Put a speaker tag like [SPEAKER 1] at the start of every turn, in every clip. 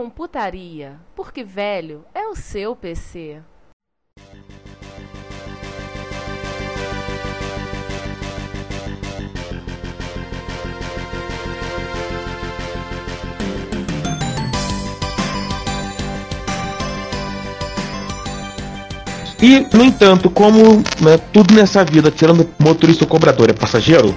[SPEAKER 1] Retrocomputaria, porque velho é o seu PC.
[SPEAKER 2] E, no entanto, como né, tudo nessa vida, tirando motorista ou cobrador, é passageiro,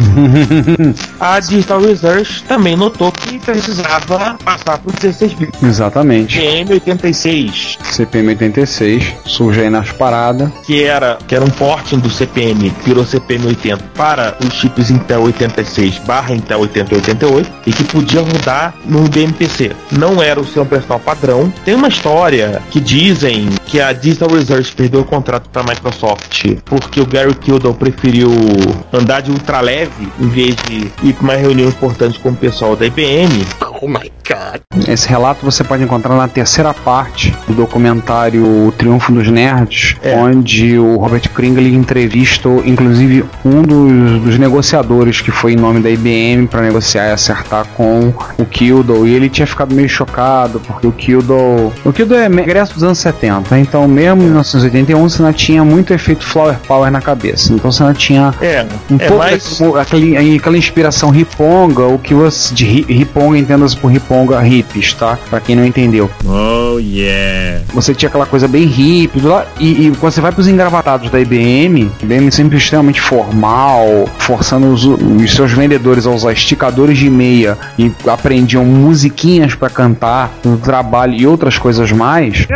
[SPEAKER 2] a Digital Research também notou que precisava passar por 16 bits.
[SPEAKER 3] Exatamente.
[SPEAKER 2] CPM86,
[SPEAKER 3] CPM 86 surge aí nas paradas.
[SPEAKER 2] que era, que era um porting do CPM, virou CPM 80 para os chips Intel 86 barra Intel 8088 e que podia rodar no BMPC. Não era o seu operacional padrão. Tem uma história que dizem que a Digital Research perdeu o contrato para a Microsoft porque o Gary Kildall preferiu andar de ultraleve em vez de ir para uma reunião importante com o pessoal da IBM.
[SPEAKER 3] Esse relato você pode encontrar na terceira parte do documentário O Triunfo dos Nerds,
[SPEAKER 2] É.
[SPEAKER 3] onde o Robert Kringle entrevistou, inclusive, um dos, dos negociadores que foi em nome da IBM para negociar e acertar com o Kildall. E ele tinha ficado meio chocado, porque o Kildall. O Kildall é egresso dos anos 70, então, mesmo em 1981, você ainda tinha muito efeito Flower Power na cabeça. Então, você ainda tinha
[SPEAKER 2] É,
[SPEAKER 3] um
[SPEAKER 2] é
[SPEAKER 3] pouco
[SPEAKER 2] mais.
[SPEAKER 3] aquela inspiração riponga, o que você de ri- riponga por riponga hippies, tá? Pra quem não entendeu.
[SPEAKER 4] Oh yeah.
[SPEAKER 3] Você tinha aquela coisa bem hippie, lá, e, e quando você vai pros engravatados da IBM, IBM sempre extremamente formal, forçando os, os seus vendedores a usar esticadores de meia e aprendiam musiquinhas pra cantar no trabalho e outras coisas mais.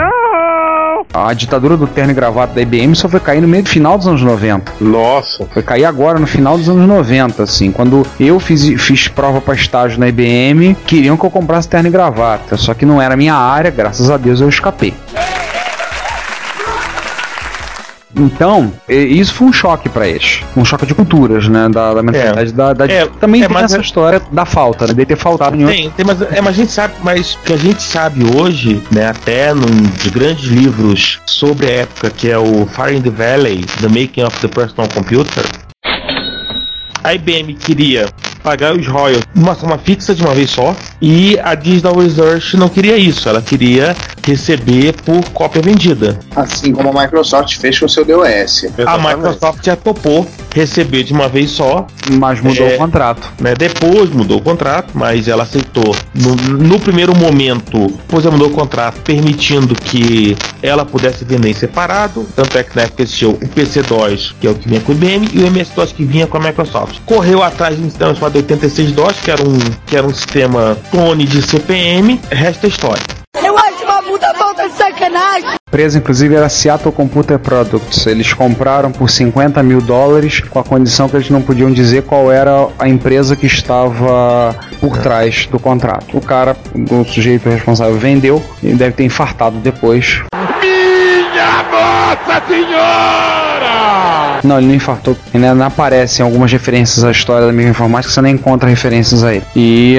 [SPEAKER 3] A ditadura do terno e gravata da IBM só foi cair no meio do final dos anos 90.
[SPEAKER 2] Nossa.
[SPEAKER 3] Foi cair agora, no final dos anos 90, assim. Quando eu fiz, fiz prova para estágio na IBM, queriam que eu comprasse terno e gravata. Só que não era minha área, graças a Deus eu escapei. Então, isso foi um choque para eles. Um choque de culturas, né? Da, da mentalidade da, da-
[SPEAKER 2] É,
[SPEAKER 3] Também
[SPEAKER 2] é,
[SPEAKER 3] tem essa
[SPEAKER 2] é-
[SPEAKER 3] história da falta, né? De ter faltado em outro.
[SPEAKER 2] Tem, tem, mas, é, mas a gente sabe, mas o que a gente sabe hoje, né, até num dos grandes livros sobre a época, que é o Fire in the Valley, The Making of the Personal Computer, a IBM queria pagar os royalties numa soma fixa de uma vez só, e a Digital Research não queria isso, ela queria receber por cópia vendida.
[SPEAKER 5] Assim como a Microsoft fez com o seu DOS.
[SPEAKER 2] A Microsoft já topou receber de uma vez só,
[SPEAKER 3] Mas mudou
[SPEAKER 2] É.
[SPEAKER 3] o contrato.
[SPEAKER 2] né? Depois mudou o contrato, mas ela aceitou. No, no primeiro momento, depois ela mudou o contrato, permitindo que ela pudesse vender em separado. Tanto é que na época existiu o PC-DOS, que é o que vinha com o IBM, e o MS-DOS que vinha com a Microsoft. Correu atrás de um sistema chamado 86-DOS, que era um, que era um sistema clone de CPM. Resta a história.
[SPEAKER 6] Eu acho uma puta falta de sacanagem.
[SPEAKER 3] A empresa, inclusive, era Seattle Computer Products. Eles compraram por 50 mil dólares, com a condição que eles não podiam dizer qual era a empresa que estava por trás do contrato. O cara, o sujeito responsável, vendeu e deve ter infartado depois. Não, ele não infartou. Ainda não aparecem algumas referências à história da microinformática, você não encontra referências a ele. E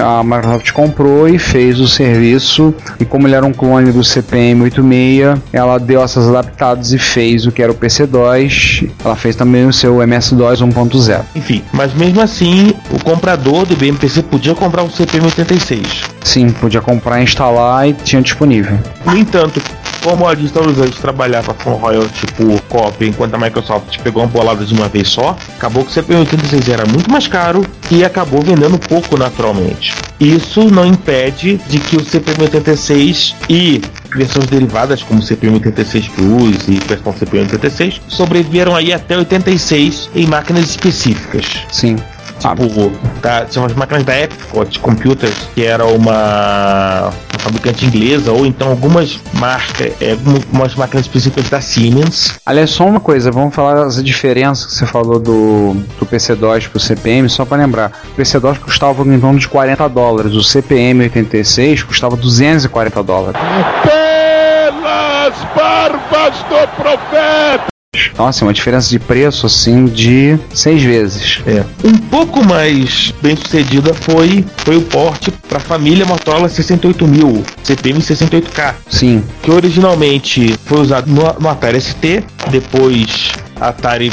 [SPEAKER 3] a Microsoft comprou e fez o serviço. E como ele era um clone do CPM 86, ela deu essas adaptadas e fez o que era o PC-DOS. Ela fez também o seu MS-DOS 1.0.
[SPEAKER 2] Enfim, mas mesmo assim, o comprador do IBM-PC podia comprar o CPM-86.
[SPEAKER 3] Sim, podia comprar, instalar e tinha disponível.
[SPEAKER 2] No entanto, como a Digital Research trabalhava com royalty por cópia, enquanto a Microsoft pegou uma bolada de uma vez só, acabou que o CP86 era muito mais caro e acabou vendendo pouco naturalmente. Isso não impede de que o CP86 e versões derivadas como o CP86 Plus e versão CP86 sobreviveram aí até 86 em máquinas específicas.
[SPEAKER 3] Sim.
[SPEAKER 2] Tipo, tá, são as máquinas da Epcot Computers, que era uma fabricante inglesa, ou então algumas marcas, é, algumas máquinas específicas da Siemens.
[SPEAKER 3] Aliás, só uma coisa, vamos falar das diferenças que você falou do, do PC-DOS pro CPM, só para lembrar. O PC-DOS custava em torno de 40 dólares, o CPM 86 custava 240 dólares.
[SPEAKER 2] Pelas barbas do profeta!
[SPEAKER 3] Então, assim, uma diferença de preço, assim, de seis vezes.
[SPEAKER 2] É. Um pouco mais bem sucedida foi, foi o porte para a família Motorola 68000, CPM 68K,
[SPEAKER 3] Sim.
[SPEAKER 2] que originalmente foi usado no, no Atari ST, depois Atari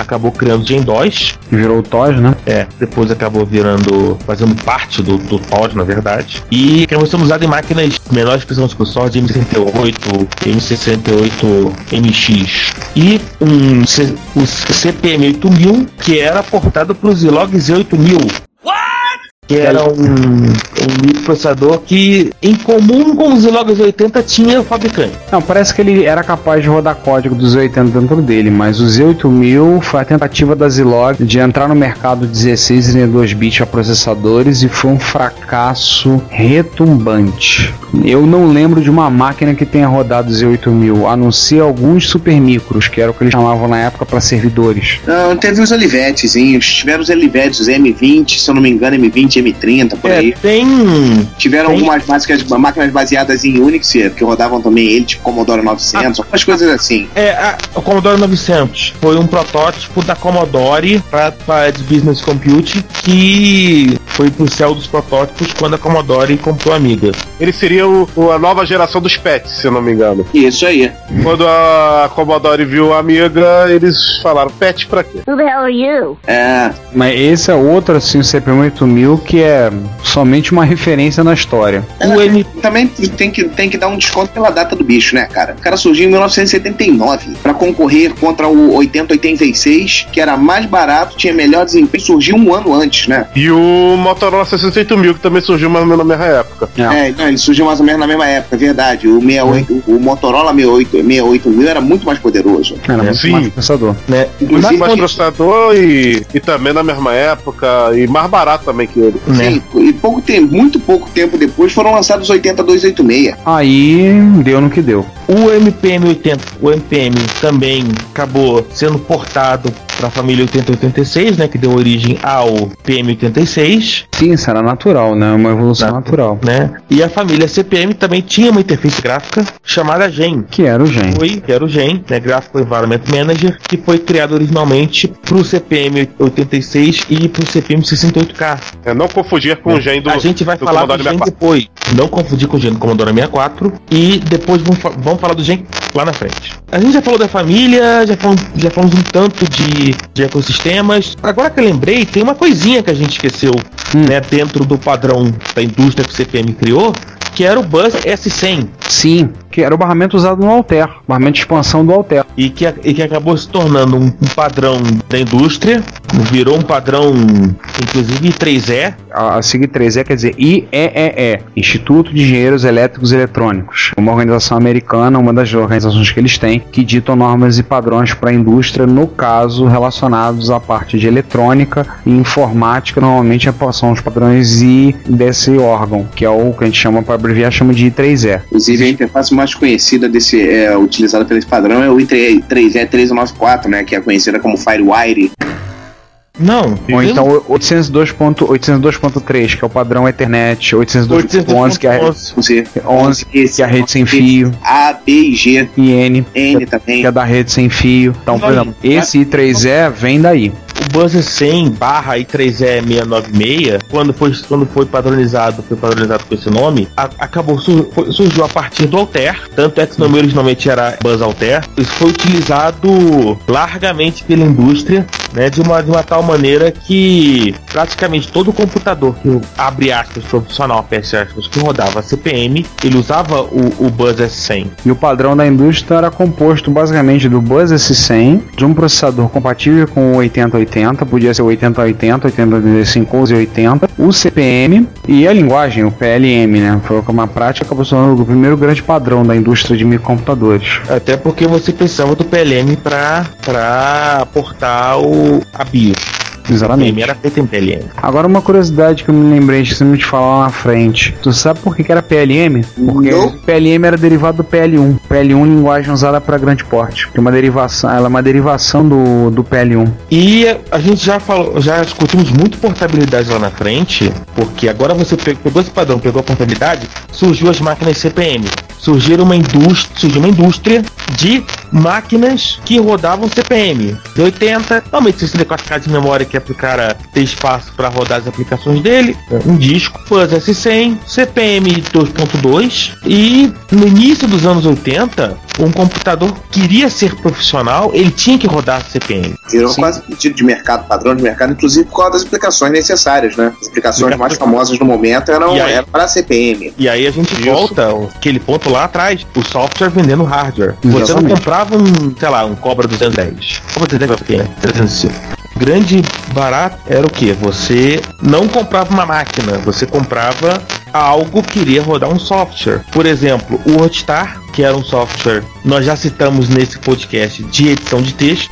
[SPEAKER 2] acabou criando Gen 2,
[SPEAKER 3] Virou o TOS, né?
[SPEAKER 2] é, depois acabou virando, fazendo parte do, do TOS, na verdade, e que sendo usado em máquinas menores que são tipo só de M68, M68 MX, e um, o CPM 8000, que era portado para o Zilog Z8000, que era um, um microprocessador que, em comum com os Zilog Z80, tinha o fabricante.
[SPEAKER 3] Não, parece que ele era capaz de rodar código do Z80 dentro dele, mas o Z8000 foi a tentativa da Zilog de entrar no mercado 16 e 32 bits para processadores e foi um fracasso retumbante. Eu não lembro de uma máquina que tenha rodado Z8000, a não ser alguns supermicros, que era o que eles chamavam na época para servidores.
[SPEAKER 5] Não, teve os Olivettezinhos, tiveram os Olivettes, os M20, se eu não me engano, M20, M30, por aí.
[SPEAKER 2] É, tem.
[SPEAKER 5] Tiveram
[SPEAKER 2] tem-
[SPEAKER 5] algumas máquinas, máquinas baseadas em Unix, que rodavam também ele, tipo Commodore 900, algumas coisas assim.
[SPEAKER 2] É, a, o Commodore 900 foi um protótipo da Commodore para Business Compute que foi pro céu dos protótipos quando a Commodore comprou a Amiga.
[SPEAKER 7] Ele seria o, o- a nova geração dos pets, se eu não me engano.
[SPEAKER 5] Isso aí.
[SPEAKER 7] Quando a Commodore viu a Amiga, eles falaram: pet pra quê?
[SPEAKER 6] Who the hell are you?
[SPEAKER 5] É,
[SPEAKER 3] Mas esse é outro, assim, o CPM 8000, que é somente uma referência na história.
[SPEAKER 2] O M
[SPEAKER 5] também tem que, tem que dar um desconto pela data do bicho, né, cara? O cara surgiu em 1979 pra concorrer contra o 8086, que era mais barato, tinha melhor desempenho, surgiu um ano antes, né?
[SPEAKER 7] E o Motorola 68000, que também surgiu mais ou menos na mesma época.
[SPEAKER 3] É.
[SPEAKER 5] É, não, ele surgiu mais ou menos na mesma época, é verdade. O 68, o Motorola 68, 68000 era muito mais poderoso.
[SPEAKER 3] Era muito
[SPEAKER 7] Sim.
[SPEAKER 3] mais processador.
[SPEAKER 2] né?
[SPEAKER 7] Inclusive mais processador e, e também na mesma época, e mais barato também que ele.
[SPEAKER 2] né?
[SPEAKER 5] Sim, e pouco tempo, muito pouco tempo depois foram lançados os 80286.
[SPEAKER 3] Aí deu no que deu.
[SPEAKER 2] O MPM 80, o MPM também acabou sendo portado para a família 8086, né, que deu origem ao PM86,
[SPEAKER 3] Sim, isso era natural, né? Uma evolução
[SPEAKER 2] Tá.
[SPEAKER 3] natural.
[SPEAKER 2] né? E a família CPM também tinha uma interface gráfica chamada GEN.
[SPEAKER 3] Que era o gen.
[SPEAKER 2] Foi, que era o GEN, né, Graphical Environment Manager, que foi criado originalmente para o CPM 86 e para o CPM 68K.
[SPEAKER 7] É, não confundir com o gen do
[SPEAKER 2] a gente vai
[SPEAKER 7] do
[SPEAKER 2] falar do Gen
[SPEAKER 7] 64.
[SPEAKER 2] depois. Não confundir com o Gen do Commodore 64. E depois vamos, fa- vamos falar do Gen lá na frente. A gente já falou da família, já falamos, já falamos um tanto de, de ecossistemas. Agora que eu lembrei, tem uma coisinha que a gente esqueceu
[SPEAKER 3] Hum.
[SPEAKER 2] né, dentro do padrão da indústria que o CPM criou, que era o Buzz S100.
[SPEAKER 3] Sim, que era o barramento usado no Alter. Barramento de expansão do Alter.
[SPEAKER 2] E que, e que acabou se tornando um, um padrão da indústria, virou um padrão, inclusive 3E,
[SPEAKER 3] A, a SIG 3E quer dizer IEEE, Instituto de Engenheiros Elétricos e Eletrônicos. Uma organização americana, uma das organizações que eles têm, que ditam normas e padrões para a indústria, no caso, relacionados à parte de eletrônica e informática. Normalmente são os padrões I desse órgão, que é o que a gente chama, para abreviar, chama de I3E.
[SPEAKER 5] Inclusive, a interface mais conhecida desse, é, utilizada por esse padrão é o I3E394, né? Que é conhecida como Firewire.
[SPEAKER 2] Não.
[SPEAKER 3] Ou então o 802.802.3, 802.3, que é o padrão Ethernet, 802.11, que é a,
[SPEAKER 2] 811.
[SPEAKER 5] Você,
[SPEAKER 3] 11, que é a rede sem fio,
[SPEAKER 5] A, B e G,
[SPEAKER 3] e N,
[SPEAKER 5] N também.
[SPEAKER 3] que é da rede sem fio. Então, por exemplo, esse I3E vem daí.
[SPEAKER 2] O Buzzer 100 barra I3E696, quando foi, quando foi padronizado, foi padronizado com esse nome, a- acabou, sur- foi- surgiu a partir do Alter, tanto é que esse nome originalmente era Buzz Alter, isso foi utilizado largamente pela indústria, né, de uma, de uma tal maneira que praticamente todo computador que abre aspas profissional, fecha aspas, que rodava CPM, ele usava o, o Buzz S100.
[SPEAKER 3] E o padrão da indústria era composto basicamente do Buzz S100, de um processador compatível com o 8080, podia ser o 8080, 8085 ou Z80, o CPM e a linguagem, o PLM, né? Foi uma prática que acabou se tornando o primeiro grande padrão da indústria de microcomputadores.
[SPEAKER 2] Até porque você precisava do PLM para portar o, a BIOS.
[SPEAKER 3] Exatamente.
[SPEAKER 2] Era feito em PLM.
[SPEAKER 3] Agora uma curiosidade que eu me lembrei, de te falar lá na frente. Tu sabe por que, que era PLM? Porque
[SPEAKER 5] Não.
[SPEAKER 3] PLM era derivado do PL1. PL1 linguagem usada para grande porte. Que é uma derivação, ela é uma derivação do, do PL1.
[SPEAKER 2] E a gente já falou, já discutimos muito portabilidade lá na frente, porque agora você pe- pegou esse padrão, pegou a portabilidade, surgiu as máquinas CPM. Surgiu uma indústria, surgiu uma indústria de máquinas que rodavam CPM. De 80, normalmente 64K de memória que é pro cara ter espaço para rodar as aplicações dele, um disco, Fuzz S100, CPM 2.2 e no início dos anos 80, um computador queria ser profissional, ele tinha que rodar CPM.
[SPEAKER 5] Virou quase pedido de mercado, padrão de mercado, inclusive por causa das aplicações necessárias, né? As aplicações mais famosas no momento eram,
[SPEAKER 2] E aí?
[SPEAKER 5] eram para CPM.
[SPEAKER 2] E aí a gente
[SPEAKER 7] Isso.
[SPEAKER 2] volta aquele ponto lá atrás, o software vendendo hardware. Você não
[SPEAKER 3] Exatamente.
[SPEAKER 2] comprava um, sei lá, um Cobra 210. Cobra 210 vai né? 305. Grande barato era o que? Você não comprava uma máquina, você comprava algo que iria rodar um software. Por exemplo, o Hotstar, que era um software, nós já citamos nesse podcast de edição de texto.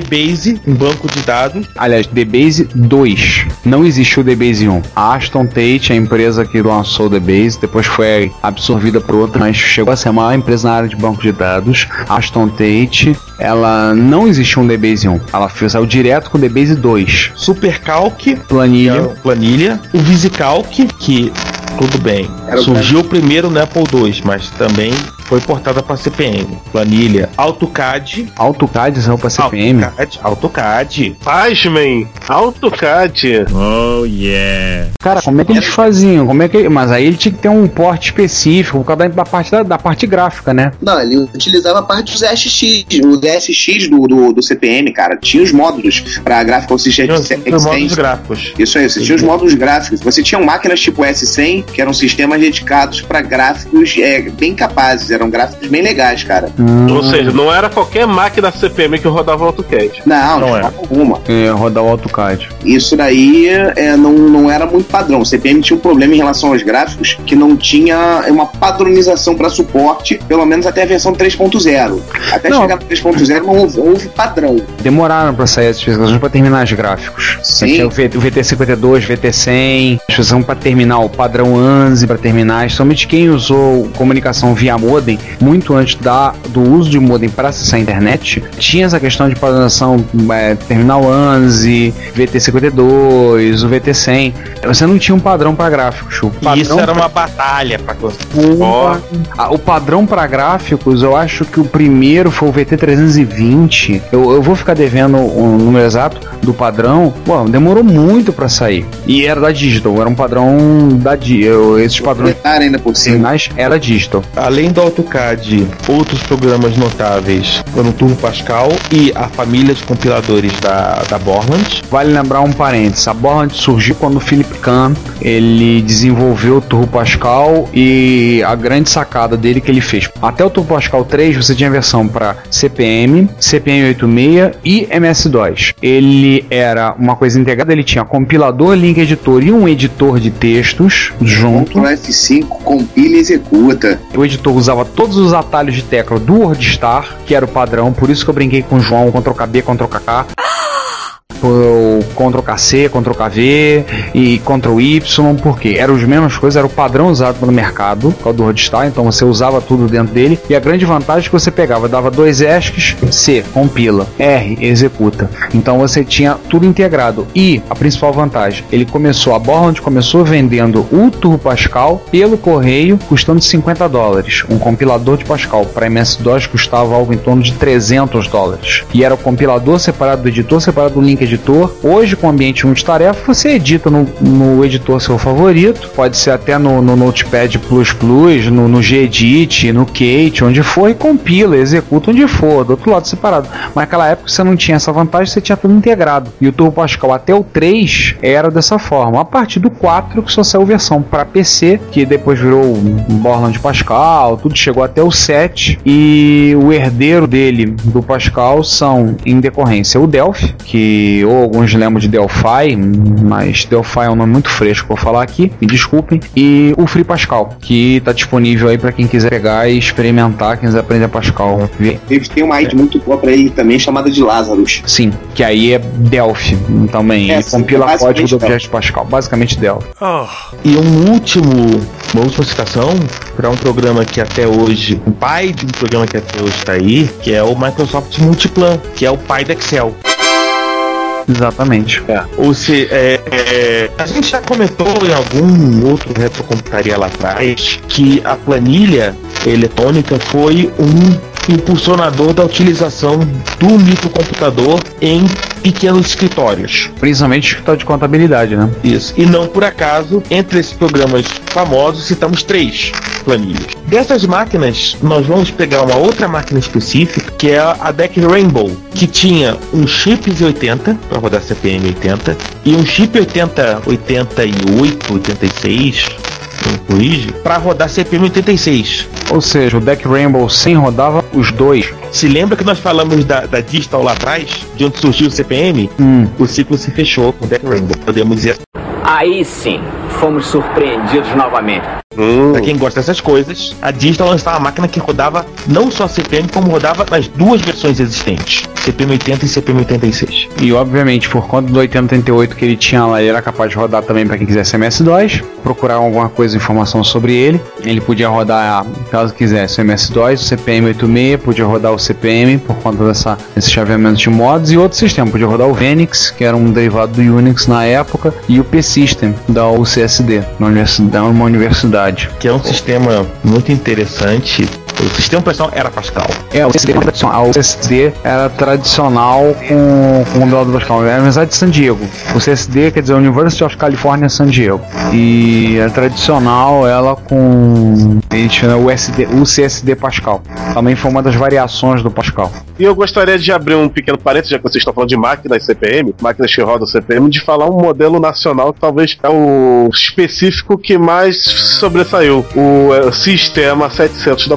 [SPEAKER 2] DBase, um banco de dados,
[SPEAKER 3] Aliás, DBase 2. Não existiu o DBase 1. A Aston Tate, a empresa que lançou o DBase, depois foi absorvida por outra, mas chegou a ser a maior empresa na área de banco de dados. A Aston Tate, ela não existiu um DBase 1. Ela fez, saiu direto com o DBase 2.
[SPEAKER 2] SuperCalc, que é
[SPEAKER 3] Planilha.
[SPEAKER 2] planilha, o VisiCalc, que tudo bem,
[SPEAKER 5] Era o
[SPEAKER 2] surgiu primeiro no Apple II, mas também foi portada para CPM. Planilha, AutoCAD,
[SPEAKER 3] AutoCAD saiu pra CPM.
[SPEAKER 2] AutoCAD, AutoCAD.
[SPEAKER 7] Pasmem, AutoCAD.
[SPEAKER 4] Oh yeah.
[SPEAKER 3] Cara, como é que eles faziam? Como é que... Mas aí ele tinha que ter um porte específico por causa da, parte, da, da parte gráfica, né?
[SPEAKER 5] Não, ele utilizava a parte dos SX, os SX do, do, do CPM, cara. Tinha os módulos para Graphical System
[SPEAKER 2] Tinha os- os módulos gráficos.
[SPEAKER 5] Isso aí, você tinha os módulos gráficos. Você tinha máquinas tipo S100, que eram sistemas dedicados para gráficos é, bem capazes, eram gráficos bem legais, cara.
[SPEAKER 3] Hum,
[SPEAKER 7] Ou seja, não era qualquer máquina CPM que rodava o AutoCAD.
[SPEAKER 5] Não,
[SPEAKER 2] Não
[SPEAKER 5] de
[SPEAKER 2] é.
[SPEAKER 5] forma alguma.
[SPEAKER 3] é, rodar o AutoCAD.
[SPEAKER 5] Isso daí é, não, não era muito padrão. O CPM tinha um problema em relação aos gráficos que não tinha uma padronização para suporte, pelo menos até a versão 3.0. Até
[SPEAKER 3] Não.
[SPEAKER 5] chegar no 3.0 não houve, houve padrão.
[SPEAKER 3] Demoraram pra sair as especificações pra terminar os gráficos.
[SPEAKER 5] Sim.
[SPEAKER 3] Tinha o, V- o VT52, VT100, as especificações pra terminar o padrão ANSI pra terminar. Somente quem usou comunicação via modem muito antes da, do uso de modem para acessar a internet tinha essa questão de padronização é, terminal ANSI, VT52, o VT100. Você não tinha um padrão pra gráficos. O padrão
[SPEAKER 2] isso era uma batalha para.
[SPEAKER 7] Ó.
[SPEAKER 3] ah, o padrão para gráficos, eu acho que o primeiro foi o VT320. Eu, eu vou ficar devendo o número exato do padrão. Bom, demorou muito para sair. E era da Digital, era um padrão da Digital. Esses padrões
[SPEAKER 5] ainda por cima.
[SPEAKER 3] era Digital.
[SPEAKER 2] Além do AutoCAD, outros programas notáveis foram o Turbo Pascal e a família de compiladores da, da Borland.
[SPEAKER 3] Vale lembrar um parênteses, a Borland surgiu quando o Philip Kahn ele desenvolveu o Turbo Pascal e a grande sacada dele que ele fez. Até o Turbo Pascal 3 você tinha versão para CPM, CPM 86 e MS-DOS. Ele era uma coisa integrada, ele tinha compilador, link editor e um editor de textos junto.
[SPEAKER 5] Ctrl F5, compila e executa.
[SPEAKER 3] O editor usava todos os atalhos de tecla do WordStar, que era o padrão, por isso que eu brinquei com o João, Ctrl KB, Ctrl KK. O Ctrl KC, Ctrl KV e Ctrl Y, porque eram as mesmas coisas, era o padrão usado no mercado, que é o do WordStar, então você usava tudo dentro dele. E a grande vantagem é que você pegava, dava dois ESCs, C, compila, R, executa. Então você tinha tudo integrado. E a principal vantagem, ele começou, a Borland começou vendendo o Turbo Pascal pelo correio, custando 50 dólares. Um compilador de Pascal para MS-DOS custava algo em torno de 300 dólares. E era o compilador separado do editor, separado do link editor. Hoje, com o ambiente multitarefa, você edita no, no editor seu favorito, pode ser até no, no Notepad++, no, no Gedit, no Kate, onde for, e compila, executa onde for, do outro lado separado. Mas naquela época você não tinha essa vantagem, você tinha tudo integrado. E o Turbo Pascal até o 3 era dessa forma. A partir do 4 que só saiu versão para PC, que depois virou Borland Pascal, tudo chegou até o 7 e o herdeiro dele do Pascal são em decorrência o Delphi, que ou alguns lembram de Delphi, mas Delphi é um nome muito fresco, vou falar aqui, me desculpem. E o Free Pascal, que tá disponível aí para quem quiser pegar e experimentar, quem quiser aprender Pascal.
[SPEAKER 5] Eles têm uma ID muito boa pra ele também, chamada de Lazarus.
[SPEAKER 3] Sim, que aí é Delphi também,
[SPEAKER 5] É,
[SPEAKER 3] e
[SPEAKER 5] sim,
[SPEAKER 3] compila
[SPEAKER 5] basicamente
[SPEAKER 3] código do
[SPEAKER 5] Delphi.
[SPEAKER 3] Objeto Pascal, basicamente Delphi.
[SPEAKER 2] E um último, uma última citação para um programa que até hoje, o pai de um programa que até hoje está aí, que é o Microsoft Multiplan, que é o pai do Excel.
[SPEAKER 3] Exatamente.
[SPEAKER 2] Ou se, é, é, a gente já comentou em algum outro retrocomputaria lá atrás que a planilha eletrônica foi um impulsionador da utilização do microcomputador em pequenos escritórios.
[SPEAKER 3] Principalmente escritório de contabilidade, né?
[SPEAKER 2] Isso. E não por acaso, entre esses programas famosos, citamos três planilhas. Dessas máquinas, nós vamos pegar uma outra máquina específica, que é a DEC Rainbow, que tinha um chip Z80 para rodar CPM 80 e um chip 80 88, 86, corrige, para rodar CPM 86.
[SPEAKER 3] Ou seja, o Deck Rainbow 100 rodava os dois.
[SPEAKER 2] Se lembra que nós falamos da, da Digital lá atrás, de onde surgiu o CPM?
[SPEAKER 3] Hum.
[SPEAKER 2] O ciclo se fechou com o DEC Rainbow. Podemos dizer
[SPEAKER 8] Aí sim, fomos surpreendidos novamente.
[SPEAKER 7] Hum.
[SPEAKER 2] Pra quem gosta dessas coisas, a Digital lançava uma máquina que rodava não só CPM, como rodava nas duas versões existentes, CPM 80 e CPM 86.
[SPEAKER 3] E obviamente, por conta do 8088 que ele tinha lá, ele era capaz de rodar também para quem quisesse MS-DOS, procurar alguma coisa, informação sobre ele. Ele podia rodar, caso quisesse, o MS-DOS, o CPM 86, podia rodar o CPM por conta dessa, desse chaveamento de modos, e outro sistema, podia rodar o Venix, que era um derivado do Unix na época, e o P-System da UCSD, na universidade, uma universidade.
[SPEAKER 2] Que é um sistema muito interessante. O sistema operacional era Pascal.
[SPEAKER 3] É, o CSD era tradicional. O CSD era tradicional com, com o modelo do Pascal. Era na verdade de San Diego. O CSD quer dizer University of California San Diego. E é tradicional ela com a gente chama o, SD, o CSD Pascal. Também foi uma das variações do Pascal.
[SPEAKER 7] E eu gostaria de abrir um pequeno parênteses, já que vocês estão falando de máquinas CPM, máquinas que rodam CPM, de falar um modelo nacional que talvez é o específico que mais sobressaiu, o eh, sistema 700 da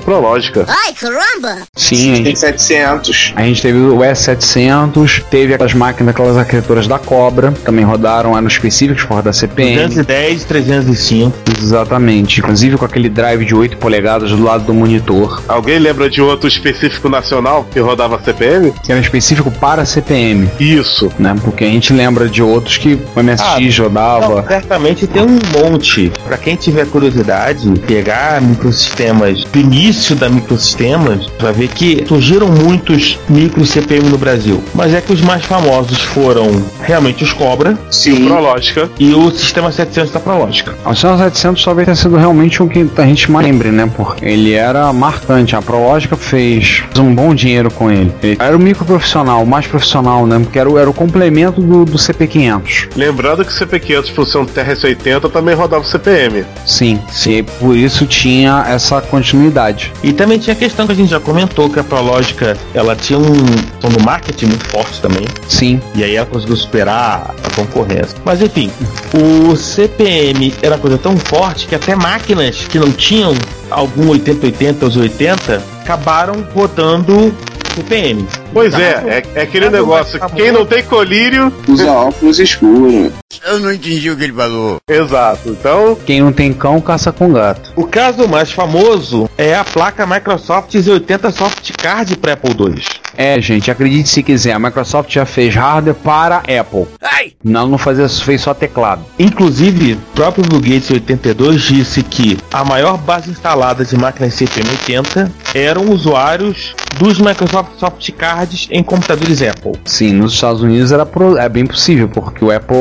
[SPEAKER 6] Ai, caramba!
[SPEAKER 3] Sim, a
[SPEAKER 5] Tem
[SPEAKER 3] gente,
[SPEAKER 5] 700.
[SPEAKER 3] a gente teve o S700, teve aquelas máquinas, aquelas arquiteturas da Cobra, também rodaram, eram específicos para rodar CPM.
[SPEAKER 2] 210 305.
[SPEAKER 3] Exatamente, inclusive com aquele drive de 8 polegadas do lado do monitor,
[SPEAKER 7] Alguém lembra de outro específico nacional que rodava CPM?
[SPEAKER 3] que era específico para CPM.
[SPEAKER 7] Isso.
[SPEAKER 3] né? Porque a gente lembra de outros que o MSX rodava.
[SPEAKER 2] Não, certamente tem um monte. Pra quem tiver curiosidade, pegar microsistemas do início da microsistemas, vai ver que surgiram muitos micro CPM no Brasil. Mas é que os mais famosos foram realmente os Cobra
[SPEAKER 5] Sim.
[SPEAKER 7] Prológica.
[SPEAKER 2] e o sistema 700 da Prológica.
[SPEAKER 3] O Cessna 700 talvez tenha sido realmente o que a gente mais lembre, né? Porque ele era marcante. A Prológica fez um bom dinheiro com ele. Ele era o micro profissional, o mais profissional, né? Porque era, o- era o complemento do, do CP500.
[SPEAKER 7] Lembrando que o CP500 função TRS-80 também rodava CPM.
[SPEAKER 3] Sim, e por isso tinha essa continuidade.
[SPEAKER 2] E também tinha a questão que a gente já comentou, que a Prológica, ela tinha um tom do marketing muito forte também.
[SPEAKER 3] Sim,
[SPEAKER 2] E aí ela conseguiu superar a concorrência. Mas enfim, o CPM era coisa tão forte que até máquinas que não tinham algum 8080 ou 80 acabaram rodando CPM.
[SPEAKER 7] Pois é, é, é aquele negócio. Quem não tem colírio.
[SPEAKER 5] Usa óculos escuros.
[SPEAKER 9] Eu não entendi o que ele falou.
[SPEAKER 7] Exato. Então,
[SPEAKER 3] quem não tem cão, caça com gato.
[SPEAKER 2] O caso mais famoso é a placa Microsoft Z80 Soft Card para Apple II.
[SPEAKER 3] É, gente, acredite se quiser, a Microsoft já fez hardware para Apple.
[SPEAKER 9] Ai!
[SPEAKER 3] Não, não fazia, fez só teclado.
[SPEAKER 2] Inclusive, o próprio Bill Gates 82 disse que a maior base instalada de máquinas CPM 80 eram usuários dos Microsoft Soft Cards em computadores Apple.
[SPEAKER 3] Sim, nos Estados Unidos era pro- é bem possível, porque o Apple,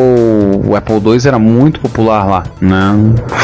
[SPEAKER 3] o Apple II era muito popular lá, né?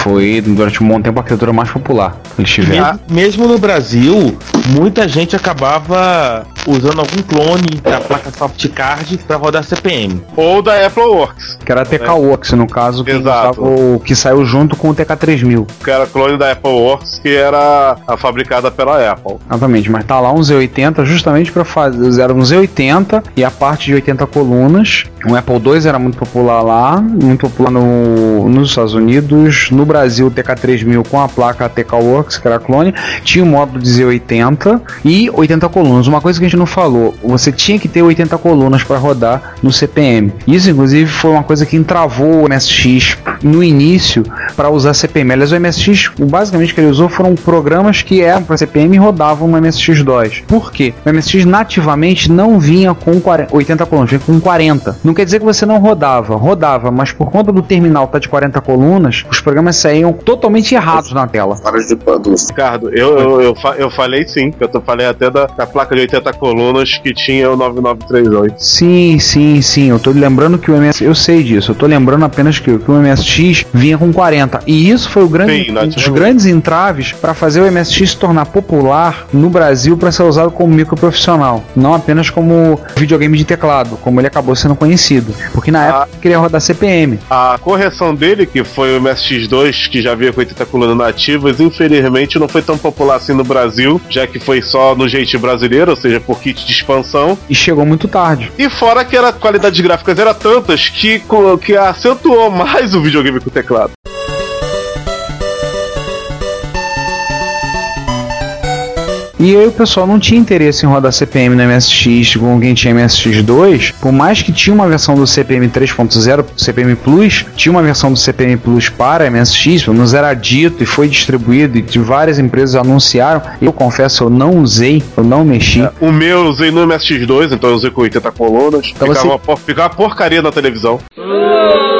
[SPEAKER 3] Foi durante um bom tempo a arquitetura mais popular que eles tiveram.
[SPEAKER 2] Mesmo, mesmo no Brasil, muita gente acabava usando algum clone da placa Soft Card para rodar CPM.
[SPEAKER 7] ou da Apple Works,
[SPEAKER 3] Que era a TK Works, no caso, que,
[SPEAKER 7] Exato.
[SPEAKER 3] usava que saiu junto com o TK3000.
[SPEAKER 7] que era clone da Apple Works, que era a fabricada pela Apple.
[SPEAKER 3] Exatamente, mas tá lá um Z80 justamente para fazer. Era um Z80 e a parte de 80 colunas. O Apple II era muito popular lá, muito popular no, nos Estados Unidos. No Brasil, o TK3000 com a placa TK Works, que era clone. Tinha o módulo de Z80 e 80 colunas. Uma coisa que a gente gente não falou. Você tinha que ter 80 colunas para rodar no CPM. Isso, inclusive, foi uma coisa que entravou o MSX no início para usar CPM. Aliás, o MSX, o basicamente que ele usou foram programas que eram para CPM e rodavam no MSX2. Por quê? O MSX nativamente não vinha com 40, 80 colunas, vinha com 40. Não quer dizer que você não rodava, rodava, mas por conta do terminal estar tá de 40 colunas, os programas saíam totalmente errados na tela.
[SPEAKER 7] Ricardo, eu, eu, eu, eu falei sim, que eu falei até da, da, placa de 80 colunas que tinha o 9938.
[SPEAKER 3] Sim, sim, sim. Eu tô lembrando que o MSX. Eu sei disso, eu tô lembrando apenas que, que o MSX vinha com 40. E isso foi o grande, sim, um dos grandes entraves para fazer o MSX se tornar popular no Brasil para ser usado como microprofissional, não apenas como videogame de teclado, como ele acabou sendo conhecido. Porque na a, época queria rodar CPM.
[SPEAKER 7] A correção dele, que foi o MSX2, que já vinha com 80 colunas nativas, infelizmente não foi tão popular assim no Brasil, já que foi só no jeito brasileiro, ou seja, por kit de expansão.
[SPEAKER 3] E chegou muito tarde.
[SPEAKER 7] E fora que a qualidade de gráficas era tantas que, que acentuou mais o videogame com o teclado.
[SPEAKER 3] E aí o pessoal não tinha interesse em rodar CPM no MSX com quem tinha MSX2, por mais que tinha uma versão do CPM 3.0, CPM Plus, tinha uma versão do CPM Plus para MSX, pelo menos era dito e foi distribuído e de várias empresas anunciaram. Eu confesso, eu não usei, eu não mexi. É,
[SPEAKER 7] o meu eu usei no MSX2, então eu usei com 80 colunas. Então ficava, você... uma, ficava porcaria na televisão. Uh!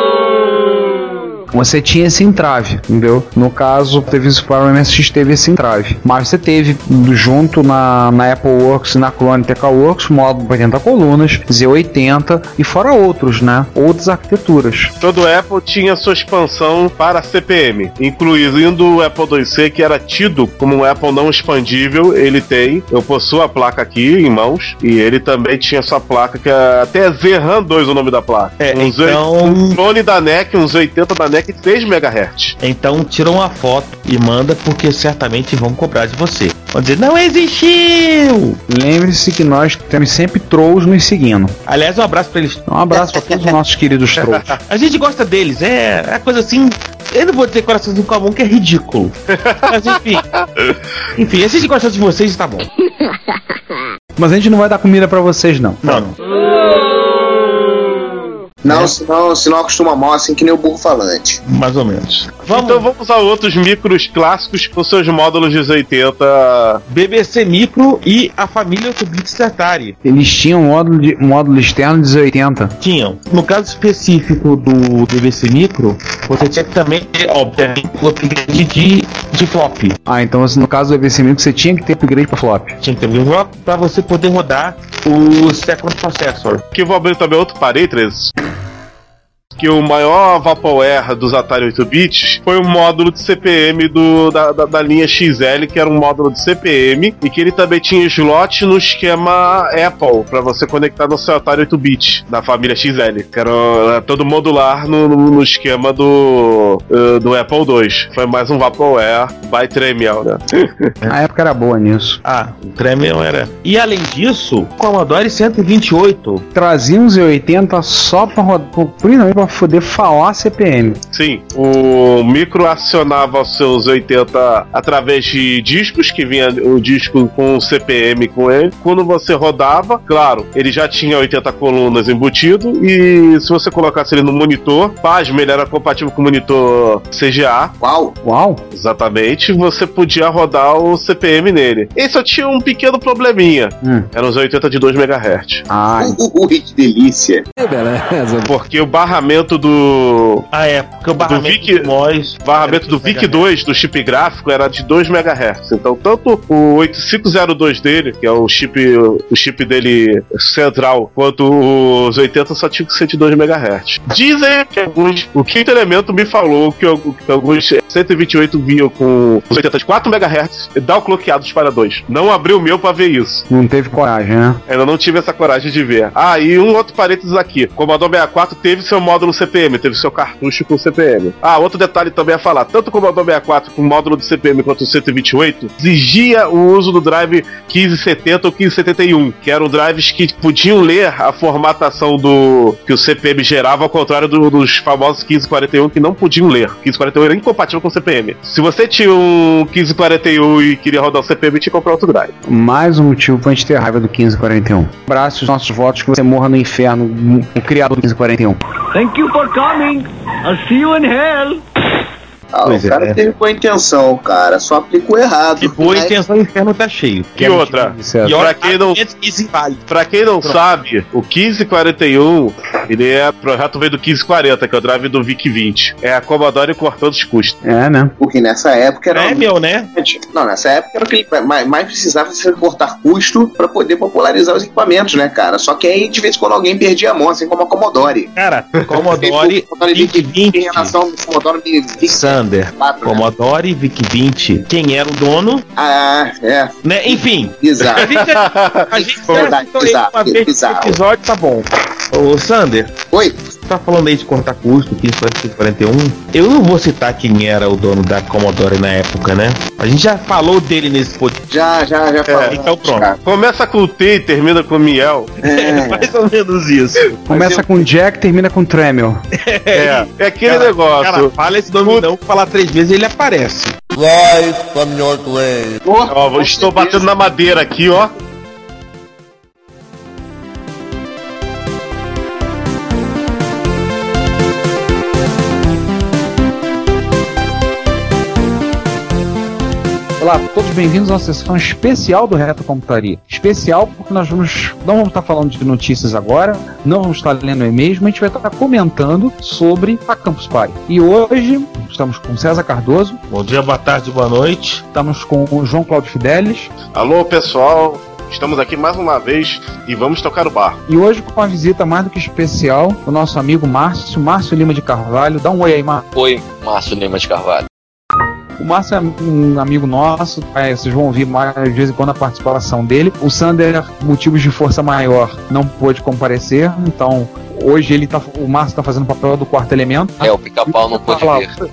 [SPEAKER 3] Você tinha esse entrave, entendeu? No caso, teve para o MSX teve esse entrave. Mas você teve junto na, na Apple Works e na Clone TK Works, modo 80 colunas, Z80 e fora outros, né? Outras arquiteturas.
[SPEAKER 7] Todo Apple tinha sua expansão para CPM, incluindo o Apple IIc, que era tido como um Apple não expandível. Ele tem, eu possuo a placa aqui em mãos, e ele também tinha sua placa, que é até Zerran 2 o nome da placa.
[SPEAKER 2] É, um então...
[SPEAKER 7] Um clone da NEC, uns 80 da NEC que 3 MHz.
[SPEAKER 2] Então tira uma foto e manda porque certamente vão cobrar de você. Vão dizer, não existiu!
[SPEAKER 3] Lembre-se que nós temos sempre trolls nos seguindo.
[SPEAKER 2] Aliás, um abraço pra eles.
[SPEAKER 3] Um abraço pra todos os nossos queridos trolls.
[SPEAKER 2] A gente gosta deles, é, é coisa assim. Eu não vou ter coraçãozinho comum que é ridículo. Mas enfim. Enfim, a gente gosta de vocês, tá bom.
[SPEAKER 3] Mas a gente não vai dar comida para vocês, não.
[SPEAKER 2] Não. não.
[SPEAKER 5] Não, né? senão, senão acostuma mal, assim que nem o burro falante.
[SPEAKER 2] Mais ou menos.
[SPEAKER 7] Vamos. Então vamos a outros micros clássicos com seus módulos de 80.
[SPEAKER 2] BBC Micro e a família 8-bits Atari.
[SPEAKER 3] Eles tinham um módulo, de, módulo externo de 80.
[SPEAKER 2] Tinham. No caso específico do BBC Micro, você tinha que também ter, obviamente, de, de flop.
[SPEAKER 3] Ah, então no caso do BBC Micro você tinha que ter upgrade para flop.
[SPEAKER 2] Tinha que ter upgrade flop para você poder rodar o Second Processor.
[SPEAKER 7] Que eu vou abrir também outro parênteses que o maior vaporware dos Atari 8 bits foi o módulo de CPM do, da, da, da, linha XL, que era um módulo de CPM, e que ele também tinha slot no esquema Apple, para você conectar no seu Atari 8 bits, da família XL, que era, era todo modular no, no, no esquema do, uh, do Apple II. Foi mais um vaporware by Tremel, né?
[SPEAKER 3] A época era boa nisso.
[SPEAKER 2] Ah, o Tremel era. E além disso, o Commodore 128
[SPEAKER 3] trazia uns 80 só para rodar, pra poder falar CPM.
[SPEAKER 7] Sim, o micro acionava os seus 80 através de discos, que vinha o disco com o CPM com ele. Quando você rodava, claro, ele já tinha 80 colunas embutido e se você colocasse ele no monitor, pasme, ele era compatível com o monitor CGA.
[SPEAKER 5] Uau!
[SPEAKER 3] Uau!
[SPEAKER 7] Exatamente, você podia rodar o CPM nele. Esse só tinha um pequeno probleminha. Hum. Eram os 80 de 2 MHz.
[SPEAKER 5] Ai, que delícia!
[SPEAKER 7] beleza. Porque o barramento barramento do.
[SPEAKER 2] Ah, é, porque o
[SPEAKER 7] barramento do VIC, do, MOS, barramento do VIC 2 do chip gráfico era de 2 MHz. Então, tanto o 8502 dele, que é o chip, o chip dele central, quanto os 80 só tinha que ser de 2 MHz. Dizem que alguns. O quinto elemento me falou que, que alguns 128 vinham com os 80 de 4 MHz e dá o cloqueados para 2. Não abriu o meu para ver isso.
[SPEAKER 3] Não teve coragem, né?
[SPEAKER 7] Ainda não tive essa coragem de ver. Ah, e um outro parênteses aqui. O Commodore 64 teve seu modo módulo CPM, teve seu cartucho com CPM. Ah, outro detalhe também a falar: tanto o Commodore 64 com o módulo de CPM quanto o 128 exigia o uso do drive 1570 ou 1571, que eram drives que podiam ler a formatação do que o CPM gerava, ao contrário do- dos famosos 1541 que não podiam ler. 1541 era incompatível com o CPM. Se você tinha um 1541 e queria rodar o CPM, tinha que comprar outro drive.
[SPEAKER 3] Mais um motivo pra gente ter raiva do 1541. Abraço os nossos votos que você morra no inferno, o criador do 1541.
[SPEAKER 8] Thank you for coming. I'll see you in hell.
[SPEAKER 5] Ah,
[SPEAKER 2] pois
[SPEAKER 5] o cara
[SPEAKER 2] é.
[SPEAKER 5] teve boa intenção, cara. Só aplicou errado.
[SPEAKER 2] Que boa
[SPEAKER 5] né?
[SPEAKER 2] intenção, o inferno tá cheio.
[SPEAKER 7] Que outra,
[SPEAKER 2] e
[SPEAKER 7] pra quem não,
[SPEAKER 2] é
[SPEAKER 7] pra quem não Pronto. sabe, o 1541, ele é projeto veio do 1540, que é o drive do VIC 20. É a Commodore cortando os custos.
[SPEAKER 3] É, né?
[SPEAKER 5] Porque nessa época era...
[SPEAKER 2] É um... meu, né?
[SPEAKER 5] Não, nessa época era o que mais, mais precisava ser cortar custo pra poder popularizar os equipamentos, né, cara? Só que aí, de vez em quando, alguém perdia a mão, assim como a Commodore.
[SPEAKER 2] Cara, Commodore VIC 20.
[SPEAKER 5] Em relação ao Commodore VIC
[SPEAKER 2] 20.
[SPEAKER 5] Commander, Patrulha.
[SPEAKER 2] Commodore, VIC-20, quem era o dono.
[SPEAKER 5] Ah, é.
[SPEAKER 2] Né? Enfim.
[SPEAKER 5] Exato.
[SPEAKER 2] A gente, a gente exato,
[SPEAKER 5] exato,
[SPEAKER 2] uma vez exato. episódio, tá bom. Ô, Sander.
[SPEAKER 5] Oi
[SPEAKER 2] você tá falando aí de cortar custo, 1541. Eu não vou citar quem era o dono da Commodore na época, né? A gente já falou dele nesse podcast.
[SPEAKER 5] Já, já, já falou.
[SPEAKER 2] então pronto.
[SPEAKER 5] cara.
[SPEAKER 7] Começa com o T e termina com o Miel.
[SPEAKER 5] É.
[SPEAKER 2] Mais ou menos isso.
[SPEAKER 3] Começa com Jack, termina com Tremel.
[SPEAKER 7] É, é aquele
[SPEAKER 2] Cara,
[SPEAKER 7] negócio.
[SPEAKER 2] Cara, fala esse nome não, falar três vezes ele aparece.
[SPEAKER 7] Ó, estou batendo na madeira aqui, ó.
[SPEAKER 3] Olá, todos bem-vindos a uma sessão especial do Reto Computaria. Especial porque nós vamos, não vamos estar falando de notícias agora, não vamos estar lendo e-mails, mas a gente vai estar comentando sobre a Campus Party. E hoje estamos com César Cardoso,
[SPEAKER 2] Bom dia, boa tarde, boa noite.
[SPEAKER 3] estamos com o João Cláudio Fidelis
[SPEAKER 7] Alô, pessoal. Estamos aqui mais uma vez e vamos tocar o bar.
[SPEAKER 3] e hoje com uma visita mais do que especial, o nosso amigo Márcio, Márcio Lima de Carvalho. Dá um oi aí, Márcio.
[SPEAKER 10] Oi, Márcio Lima de Carvalho.
[SPEAKER 3] O Márcio é um amigo nosso, é, vocês vão ouvir mais de vez em quando a participação dele. O Sander, motivos de força maior, não pôde comparecer, então hoje ele tá, o Márcio tá fazendo o papel do quarto elemento.
[SPEAKER 10] É, o pica-pau não pôde
[SPEAKER 3] Fala,
[SPEAKER 10] vir.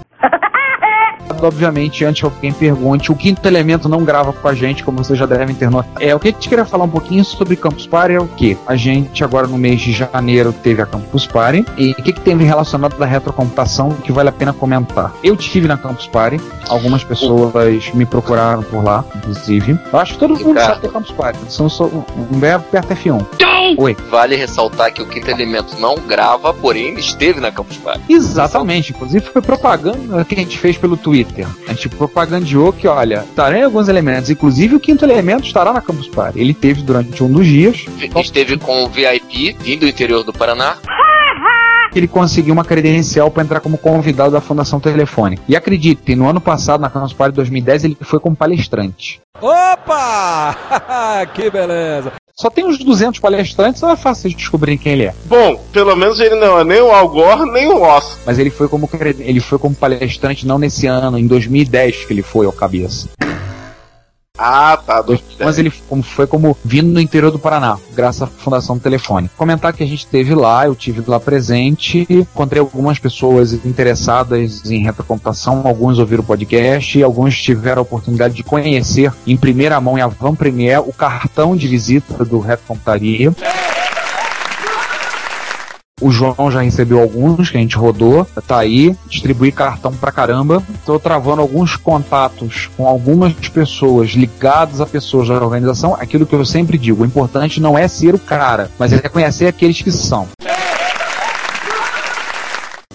[SPEAKER 3] Obviamente, antes que alguém pergunte, o quinto elemento não grava com a gente, como vocês já devem ter notado. É, o que a gente queria falar um pouquinho sobre Campus Party é o que? A gente agora no mês de janeiro teve a Campus Party e o que, que teve relacionado da retrocomputação que vale a pena comentar? Eu tive na Campus Party, algumas pessoas me procuraram por lá, inclusive. Eu acho que todo mundo
[SPEAKER 10] Ricardo.
[SPEAKER 3] sabe que é Campus Party. São só um verbo perto F1. Oi.
[SPEAKER 10] Vale ressaltar que o quinto elemento não grava, porém ele esteve na Campus Party.
[SPEAKER 3] Exatamente, inclusive foi propaganda que a gente fez pelo Twitter. A gente propagandeou que, olha, estarão em alguns elementos, inclusive o quinto elemento estará na Campus Party. Ele teve durante um dos dias,
[SPEAKER 10] Esteve com o VIP, vindo do interior do Paraná.
[SPEAKER 3] ele conseguiu uma credencial para entrar como convidado da Fundação Telefônica. E acreditem, no ano passado, na Campus Party 2010, ele foi como palestrante.
[SPEAKER 9] Opa! que beleza!
[SPEAKER 3] Só tem uns 200 palestrantes, então é fácil de descobrir quem ele é.
[SPEAKER 7] Bom, pelo menos ele não é nem o Al Gore, nem o Ross.
[SPEAKER 3] Mas ele foi como ele foi como palestrante não nesse ano, em 2010 que ele foi ao cabeça.
[SPEAKER 7] Ah, tá.
[SPEAKER 3] Mas ele como- foi como vindo do interior do Paraná, graças à Fundação Telefone. Comentar que a gente teve lá, eu tive lá presente, encontrei algumas pessoas interessadas em retrocomputação, alguns ouviram o podcast, e alguns tiveram a oportunidade de conhecer em primeira mão em Avan Premier o cartão de visita do Retrocomputaria. O João já recebeu alguns que a gente rodou, tá aí, distribuí cartão pra caramba. Tô travando alguns contatos com algumas pessoas ligadas a pessoas da organização. Aquilo que eu sempre digo, o importante não é ser o cara, mas é conhecer aqueles que são.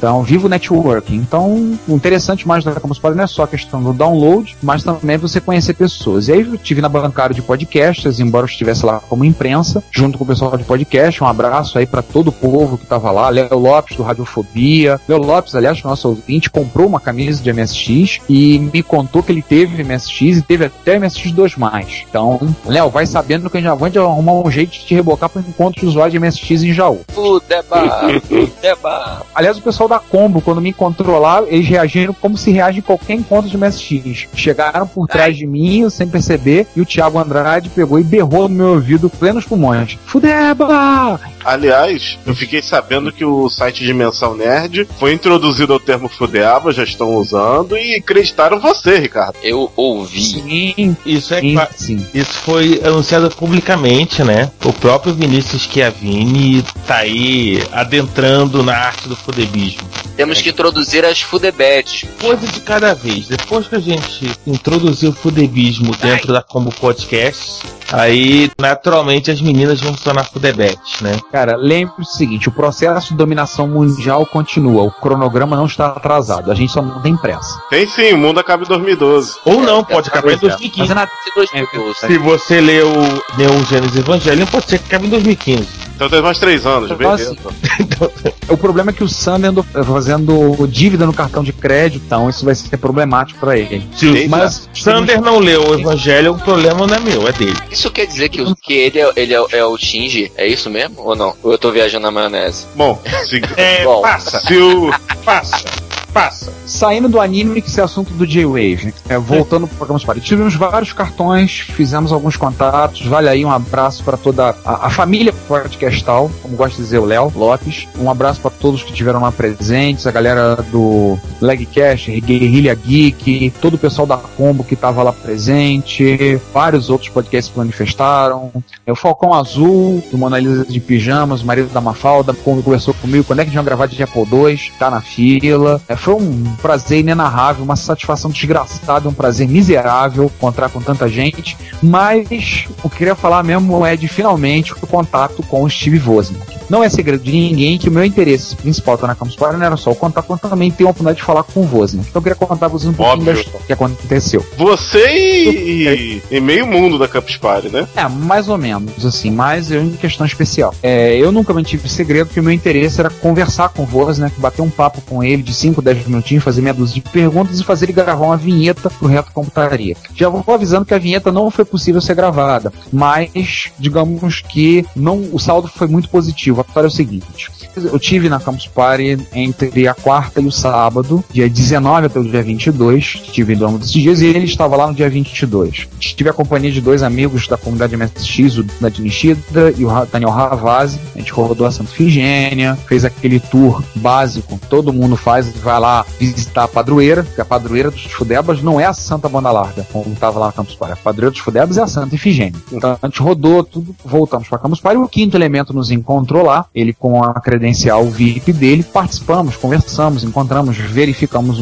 [SPEAKER 3] Então, vivo networking. Então, o interessante mais da Campus Party não é só a questão do download, mas também você conhecer pessoas. E aí eu tive na bancada de podcasts, embora eu estivesse lá como imprensa, junto com o pessoal de podcast. Um abraço aí para todo o povo que estava lá. Léo Lopes do Radiofobia. Léo Lopes, aliás, nosso ouvinte, comprou uma camisa de MSX e me contou que ele teve MSX e teve até MSX 2 mais. Então, Léo, vai sabendo que a vai arrumar um jeito de te rebocar para encontro de usuário de MSX em Jaú.
[SPEAKER 10] Fudeba, fudeba.
[SPEAKER 3] Aliás, o pessoal da da Combo, quando me encontrou lá, eles reagiram como se reagem em qualquer encontro de MSX. Chegaram por trás de mim, eu sem perceber, e o Thiago Andrade pegou e berrou no meu ouvido, plenos pulmões. Fudeba!
[SPEAKER 7] Aliás, eu fiquei sabendo que o site Dimensão Nerd foi introduzido ao termo Fudeaba, já estão usando, e acreditaram você, Ricardo.
[SPEAKER 10] Eu ouvi.
[SPEAKER 3] Sim,
[SPEAKER 2] Isso é
[SPEAKER 3] sim, sim.
[SPEAKER 2] Isso foi anunciado publicamente, né? O próprio Vinícius Chiavini tá aí adentrando na arte do fudebismo.
[SPEAKER 10] Temos que introduzir as Fudebets.
[SPEAKER 2] Coisa de cada vez. Depois que a gente introduziu o fudebismo dentro da Combo Podcast, aí naturalmente as meninas vão se tornar fudebetes, né?
[SPEAKER 3] Cara, lembre-se o seguinte: o processo de dominação mundial continua, o cronograma não está atrasado, a gente só não tem pressa.
[SPEAKER 7] Tem sim, o mundo acaba em 2012.
[SPEAKER 2] Ou não, pode acabar em
[SPEAKER 3] Pois é.
[SPEAKER 2] 2015.
[SPEAKER 3] Mas é na-
[SPEAKER 10] Se 2012.
[SPEAKER 2] Se você leu Neon Gênesis Evangelion, pode ser que acabe em 2015.
[SPEAKER 7] Então tem mais três anos,
[SPEAKER 3] Eu
[SPEAKER 7] beleza.
[SPEAKER 3] O problema é que o Sander andou fazendo dívida no cartão de crédito, então isso vai ser problemático pra ele.
[SPEAKER 2] Se o
[SPEAKER 7] Eita.
[SPEAKER 2] mas Sander não leu o Evangelho, o problema não é meu, é dele.
[SPEAKER 10] Isso quer dizer que, que ele, é, ele é, é o Shinji? É isso mesmo? Ou não? Ou eu tô viajando na maionese?
[SPEAKER 7] Bom, se,
[SPEAKER 2] É,
[SPEAKER 10] Bom.
[SPEAKER 2] passa,
[SPEAKER 7] se o.
[SPEAKER 2] passa, passa.
[SPEAKER 3] Saindo do anime, que é assunto do J-Wave, né? É, voltando pro programa Party. Tivemos vários cartões, fizemos alguns contatos. Vale aí um abraço para toda a, a família podcastal, como gosta de dizer o Léo Lopes. Um abraço para todos que tiveram lá presentes, a galera do Legcast, Guerrilha Geek, todo o pessoal da Combo que estava lá presente, vários outros podcasts que manifestaram. É, o Falcão Azul, do Mona Lisa de Pijamas, o marido da Mafalda, conversou comigo, quando é que a gente vai gravar de Apple II, tá na fila. É, foi um prazer inenarrável, uma satisfação desgraçada, um prazer miserável encontrar com tanta gente. Mas o que eu queria falar mesmo é de finalmente o contato com o Steve Wozniak. Não é segredo de ninguém que o meu interesse principal tá na Campus Party não era só o contato, mas também ter a oportunidade de falar com o Wozniak. Então eu queria contar pra vocês um pouquinho
[SPEAKER 7] Óbvio.
[SPEAKER 3] da história que aconteceu.
[SPEAKER 7] Você e, e meio mundo da Campus Party, né?
[SPEAKER 3] É, mais ou menos, assim, mas eu em questão especial. É, eu nunca mantive segredo que o meu interesse era conversar com o Wozniak, bater um papo com ele de 5, 10 minutinhos, fazer meia dúzia de perguntas e fazer ele gravar uma vinheta pro Reto Computaria. Já vou avisando que a vinheta não foi possível ser gravada, mas digamos que não, o saldo foi muito positivo. A história é o seguinte. Eu tive na Campus Party entre a quarta e o sábado, dia 19 até o dia 22. Estive em desses dias e ele estava lá no dia 22. Tive a companhia de dois amigos da comunidade MSX, o Dani Shida e o Daniel Ravazzi. A gente rodou a Santa Figênia, fez aquele tour básico, todo mundo faz, vai lá visitar a padroeira, que a padroeira dos Fudebas não é a Santa Banda Larga, como estava lá na Campus Party. A padroeira dos Fudebas é a Santa Ifigênia. Então a gente rodou tudo, voltamos para Campus Party. O quinto elemento nos encontrou lá, ele com a credencial VIP dele. Participamos, conversamos, encontramos, verificamos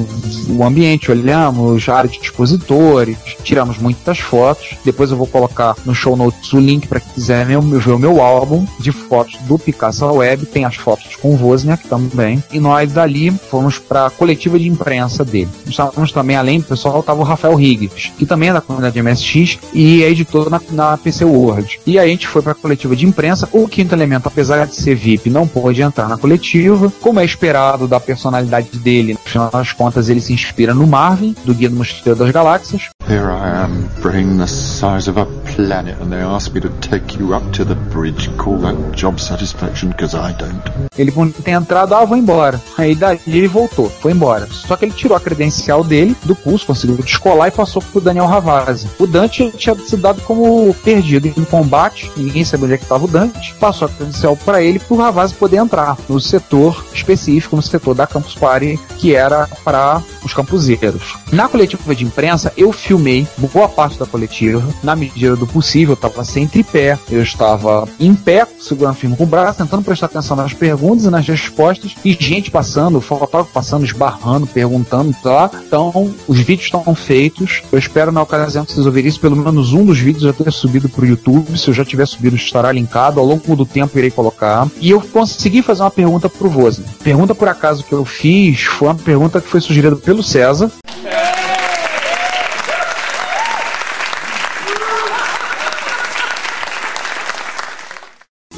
[SPEAKER 3] o, ambiente, olhamos a área de expositores, tiramos muitas fotos. Depois eu vou colocar no show notes o link para quem quiser ver o meu álbum de fotos do Picasso Web. Tem as fotos com o Wozniak também. E nós dali fomos para a coletiva de imprensa dele. Estávamos também, além do pessoal, estava o Rafael Riggs, que também é da comunidade MSX e é editor na, na PC World. E aí a gente foi para a coletiva de imprensa. O quinto elemento, apesar de ser VIP, não pôde entrar na coletiva. Como é esperado da personalidade dele, no final das contas, ele se inspira no Marvin, do Guia do Mochileiro das Galáxias.
[SPEAKER 11] Here I am, brain the size of a planet, and they ask me to take you up to the bridge. Call that job satisfaction, because I don't.
[SPEAKER 3] Ele ter entrado, ah, vou embora. Aí daí ele voltou, foi embora. Só que ele tirou a credencial dele do curso, conseguiu descolar e passou pro Daniel Ravazzi. O Dante tinha sido dado como perdido em combate, ninguém sabia onde é que estava o Dante. Passou a credencial para ele pro Ravazzi poder entrar no setor específico, no setor da Campus Party, que era para os campuseiros. Na coletiva de imprensa, eu filmei boa parte da coletiva, na medida do possível, eu estava sempre em pé, eu estava em pé, segurando firme com o braço, tentando prestar atenção nas perguntas e nas respostas, e gente passando, fotógrafo passando, esbarrando, perguntando, tá? Então, os vídeos estão feitos. Eu espero na ocasião que vocês ouvirem isso, pelo menos um dos vídeos já ter subido para o YouTube. Se eu já tiver subido, estará linkado. Ao longo do tempo, irei colocar. E eu consegui fazer uma pergunta pro Vosne. Pergunta por acaso que eu fiz foi uma pergunta que foi sugerida pelo César.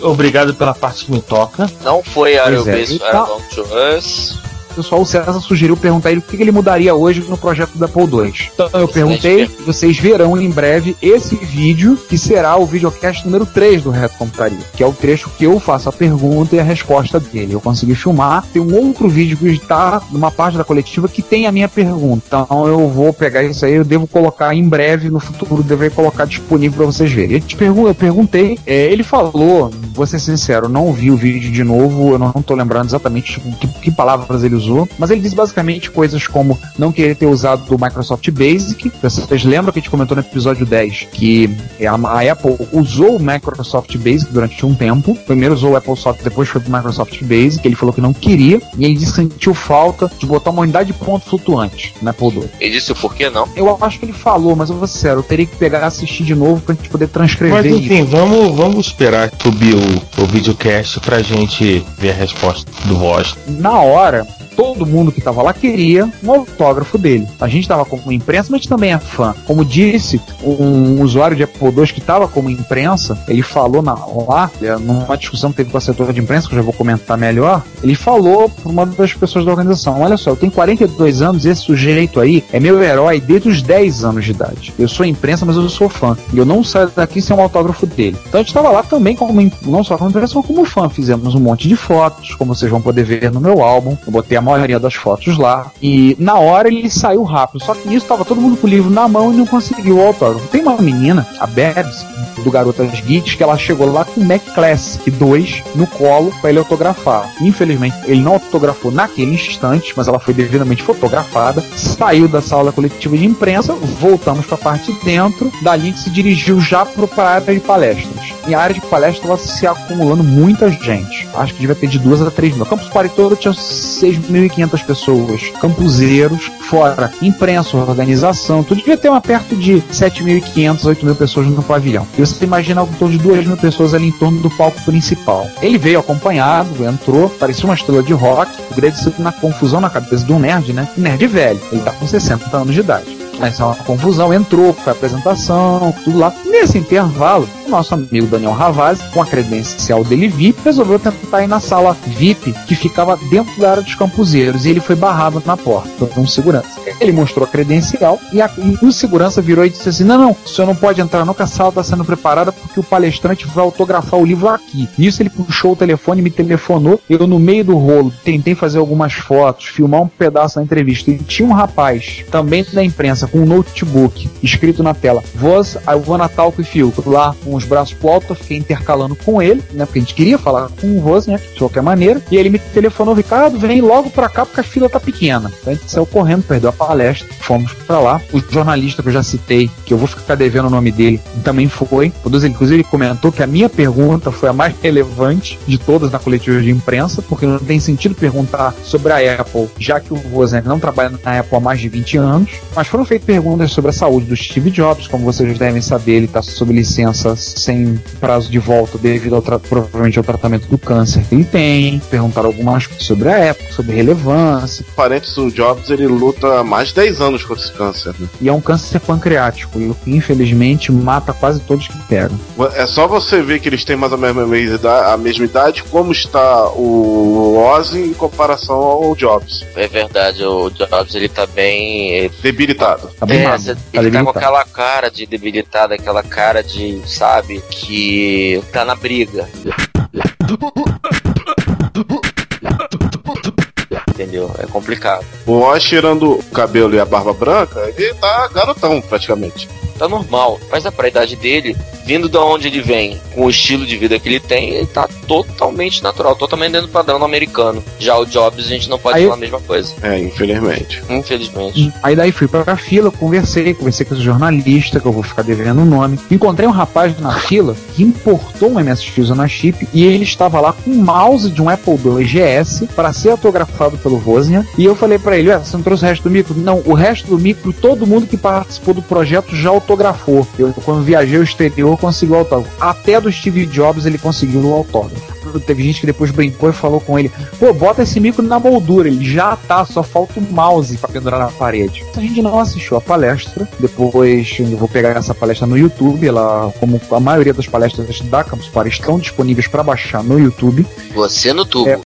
[SPEAKER 2] Obrigado pela parte que me toca.
[SPEAKER 10] Não foi
[SPEAKER 3] Pois é,
[SPEAKER 10] Aerobase
[SPEAKER 3] e
[SPEAKER 10] Fire
[SPEAKER 3] tá-
[SPEAKER 10] Long to Us.
[SPEAKER 3] Pessoal, o César sugeriu perguntar ele o que ele mudaria hoje no projeto da Apple II. Então eu perguntei, vocês verão em breve esse vídeo, que será o videocast número 3 do Reto Computaria, que é o trecho que eu faço a pergunta e a resposta dele. Eu consegui filmar, tem um outro vídeo que está numa parte da coletiva que tem a minha pergunta. Então eu vou pegar isso aí, eu devo colocar em breve, no futuro, deverei colocar disponível para vocês verem. Eu, te pergun eu perguntei, é, ele falou, vou ser sincero, não vi o vídeo de novo, eu não estou lembrando exatamente tipo, que, que palavras ele usou, mas ele diz basicamente coisas como não querer ter usado do Microsoft Basic. Vocês lembram que a gente comentou no episódio 10 que a, Apple usou o Microsoft Basic durante um tempo. Primeiro usou o Apple Software, depois foi pro Microsoft Basic. Ele falou que não queria e ele sentiu falta de botar uma unidade de ponto flutuante na Apple II.
[SPEAKER 10] Ele disse o porquê não?
[SPEAKER 3] Eu acho que ele falou, mas eu vou ser sério, eu teria que pegar e assistir de novo pra gente poder transcrever
[SPEAKER 2] Mas enfim,
[SPEAKER 3] isso.
[SPEAKER 2] vamos, vamos esperar subir o, o videocast pra gente ver a resposta do Voz.
[SPEAKER 3] Na hora, todo mundo que tava lá queria um autógrafo dele. A gente tava como imprensa, mas também é fã. Como disse um usuário de Apple II que tava como imprensa, ele falou na, lá, é, numa discussão que teve com a setora de imprensa, que eu já vou comentar melhor, ele falou para uma das pessoas da organização: Olha só, eu tenho 42 anos e esse sujeito aí é meu herói desde os 10 anos de idade. Eu sou imprensa, mas eu sou fã. E eu não saio daqui sem um autógrafo dele. Então a gente tava lá também como, não só como imprensa, mas como fã. Fizemos um monte de fotos, como vocês vão poder ver no meu álbum. Eu botei a maioria das fotos lá. E na hora ele saiu rápido. Só que nisso tava todo mundo com o livro na mão e não conseguiu o autógrafo. Tem uma menina, a Babs, do Garotas Geeks, que ela chegou lá com o Mac Classic 2 no colo para ele autografar. Infelizmente, ele não autografou naquele instante, mas ela foi devidamente fotografada. Saiu da sala coletiva de imprensa, voltamos para a parte de dentro. Dali se dirigiu já para a área de palestras. E a área de palestras estava se acumulando muita gente. Acho que devia ter de duas a três mil. Campus Party todo tinha 6.500 pessoas, campuseiros, fora imprensa, organização, tudo devia ter uma perto de 7.500, 8 mil pessoas no pavilhão. E você imagina em torno de 2 mil pessoas ali em torno do palco principal. Ele veio acompanhado, entrou, parecia uma estrela de rock, o grande na confusão na cabeça um nerd, né? Nerd velho, ele tá com 60 anos de idade. Mas é uma confusão, entrou, foi apresentação, tudo lá. Nesse intervalo, o nosso amigo Daniel Ravazzi, com a credencial dele VIP, resolveu tentar ir na sala VIP que ficava dentro da área dos campuseiros e ele foi barrado na porta por um segurança. Ele mostrou a credencial e, a, e o segurança virou e disse assim: Não, não, o senhor não pode entrar, não, a sala está sendo preparada porque o palestrante vai autografar o livro aqui. Nisso ele puxou o telefone, me telefonou. Eu, no meio do rolo, tentei fazer algumas fotos, filmar um pedaço da entrevista. E tinha um rapaz, também da imprensa, com um notebook escrito na tela: Voz, I wanna talk with you. Lá, com os braços pro alto, eu fiquei intercalando com ele, né? Porque a gente queria falar com o Voz, né? De qualquer maneira. E ele me telefonou: Ricardo, vem logo pra cá porque a fila tá pequena. Então a gente saiu correndo, perdeu a palestra, fomos pra lá. O jornalista que eu já citei, que eu vou ficar devendo o nome dele, também foi. Inclusive, ele comentou que a minha pergunta foi a mais relevante de todas na coletiva de imprensa, porque não tem sentido perguntar sobre a Apple, já que o Wozniak não trabalha na Apple há mais de 20 anos. Mas foram feitas perguntas sobre a saúde do Steve Jobs, como vocês devem saber, ele está sob licença sem prazo de volta devido ao provavelmente ao tratamento do câncer que ele tem. Perguntaram algumas coisas sobre a Apple, sobre relevância.
[SPEAKER 7] Parentes, o Jobs ele luta há mais de 10 anos contra esse câncer. Né?
[SPEAKER 3] E é um câncer pancreático, e infelizmente mata quase todos que pegam.
[SPEAKER 7] É só você ver que eles têm mais ou menos a mesma idade, a mesma idade como está o Ozzy em comparação ao Jobs.
[SPEAKER 10] É verdade, o Jobs ele tá bem.
[SPEAKER 7] Debilitado.
[SPEAKER 3] Tá bem
[SPEAKER 10] é,
[SPEAKER 3] magro,
[SPEAKER 10] cê-
[SPEAKER 3] tá
[SPEAKER 10] ele tá com aquela cara de debilitado, aquela cara de, sabe, que tá na briga. Entendeu? É complicado.
[SPEAKER 7] O Oz tirando o cabelo e a barba branca, ele tá garotão praticamente.
[SPEAKER 10] Tá normal, mas é pra idade dele, vindo da onde ele vem, com o estilo de vida que ele tem, ele tá totalmente natural, totalmente dentro do padrão americano. Já o Jobs a gente não pode
[SPEAKER 3] Aí-
[SPEAKER 10] falar a mesma coisa.
[SPEAKER 7] É, infelizmente.
[SPEAKER 10] Infelizmente.
[SPEAKER 3] Aí daí fui pra fila, conversei, conversei com esse jornalista, que eu vou ficar devendo o nome. Encontrei um rapaz na fila que importou um MS Fusion chip e ele estava lá com um mouse de um Apple II GS para ser autografado pelo Wozniak. E eu falei pra ele, ué, você não trouxe o resto do micro? Não, o resto do micro, todo mundo que participou do projeto já autografou. Eu, quando viajei ao exterior, consegui o autógrafo. Até do Steve Jobs ele conseguiu o autógrafo. Teve gente que depois brincou e falou com ele: pô, bota esse micro na moldura, ele já tá, só falta o mouse pra pendurar na parede. A gente não assistiu a palestra, depois eu vou pegar essa palestra no YouTube, ela, como a maioria das palestras da Campus Party estão disponíveis para baixar no YouTube.
[SPEAKER 10] Você no tubo.
[SPEAKER 3] É.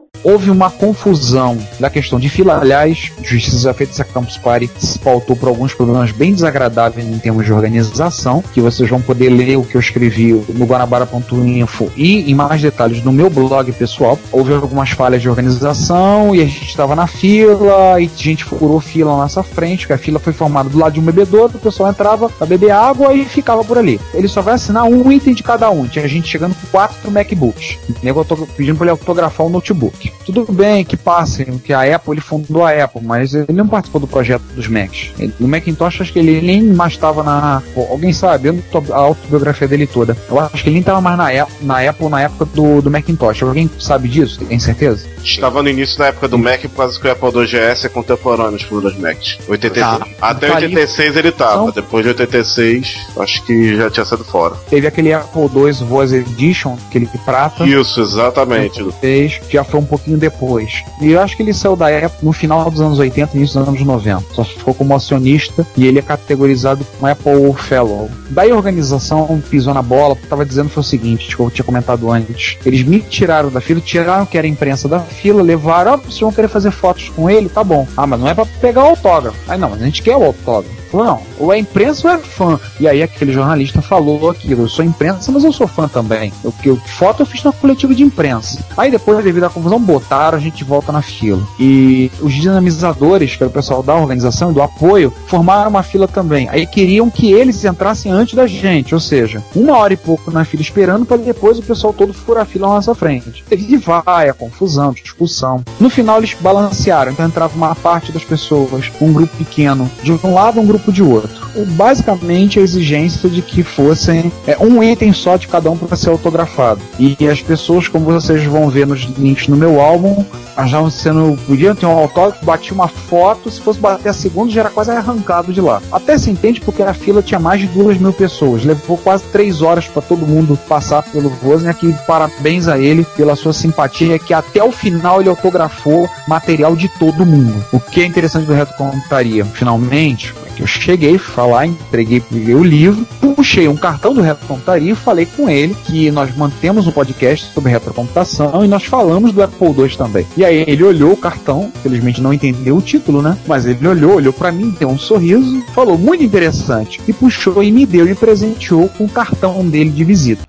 [SPEAKER 3] Houve uma confusão da questão de fila. Aliás, Justiça Feita Campus Party se pautou por alguns problemas bem desagradáveis em termos de organização, que vocês vão poder ler o que eu escrevi no guanabara.info e em mais detalhes no meu blog pessoal. Houve algumas falhas de organização e a gente estava na fila e a gente furou fila na nossa frente, porque a fila foi formada do lado de um bebedouro, o pessoal entrava para beber água e ficava por ali. Ele só vai assinar um item de cada um. Tinha gente chegando com quatro MacBooks. Nego pedindo para ele autografar o notebook. Tudo bem que passe, que a Apple, ele fundou a Apple, mas ele não participou do projeto dos Macs. Ele, no Macintosh, acho que ele nem mais estava na. Pô, alguém sabe, a autobiografia dele toda. Eu acho que ele nem estava mais na Apple, na Apple na época do, do Macintosh. Alguém sabe disso? Tem certeza?
[SPEAKER 7] Estava no início da época do Mac, por causa que o Apple II GS é contemporâneo tipo, dos Macs. 86.
[SPEAKER 3] Tá.
[SPEAKER 7] Até 86 ele tava. Depois de 86, acho que já tinha saído fora.
[SPEAKER 3] Teve aquele Apple II Voice Edition, aquele de prata.
[SPEAKER 7] Isso, exatamente.
[SPEAKER 3] Fez, já foi um pouquinho depois. E eu acho que ele saiu da Apple no final dos anos 80 início dos anos 90. Só ficou como acionista e ele é categorizado como Apple Fellow. Daí a organização pisou na bola, tava dizendo foi o seguinte, que eu tinha comentado antes. Eles me tiraram da fila, tiraram que era imprensa da fila, levaram, ó, oh, vocês vão querer fazer fotos com ele, tá bom. Ah, mas não é para pegar o autógrafo. Aí não, mas a gente quer o autógrafo. Não, ou é imprensa ou é fã. E aí aquele jornalista falou aquilo, eu sou imprensa, mas eu sou fã também. Eu, eu, foto eu fiz na coletiva de imprensa. Aí depois, devido à confusão, botaram, a gente volta na fila. E os dinamizadores, que era o pessoal da organização do apoio, formaram uma fila também. Aí queriam que eles entrassem antes da gente, ou seja, uma hora e pouco na fila esperando para depois o pessoal todo furar a fila na nossa frente. Teve a confusão, discussão. No final eles balancearam, então entrava uma parte das pessoas, um grupo pequeno de um lado, um grupo grupo de outro. Basicamente a exigência de que fossem é, um item só de cada um para ser autografado. E as pessoas, como vocês vão ver nos links no meu álbum, já sendo. Podiam ter um autógrafo, batia uma foto, se fosse bater a segunda já era quase arrancado de lá. Até se entende porque a fila tinha mais de duas mil pessoas. Levou quase três horas para todo mundo passar pelo Wozniak. Parabéns a ele pela sua simpatia, que até o final ele autografou material de todo mundo. O que é interessante do Reto Computaria, finalmente, eu cheguei, falar, entreguei, peguei o livro, puxei um cartão do Retrocomputaria e falei com ele que nós mantemos um podcast sobre retrocomputação e nós falamos do Apple II também. E aí ele olhou o cartão, felizmente não entendeu o título, né? Mas ele olhou, olhou para mim, deu um sorriso, falou muito interessante e puxou e me deu e presenteou com o cartão dele de visita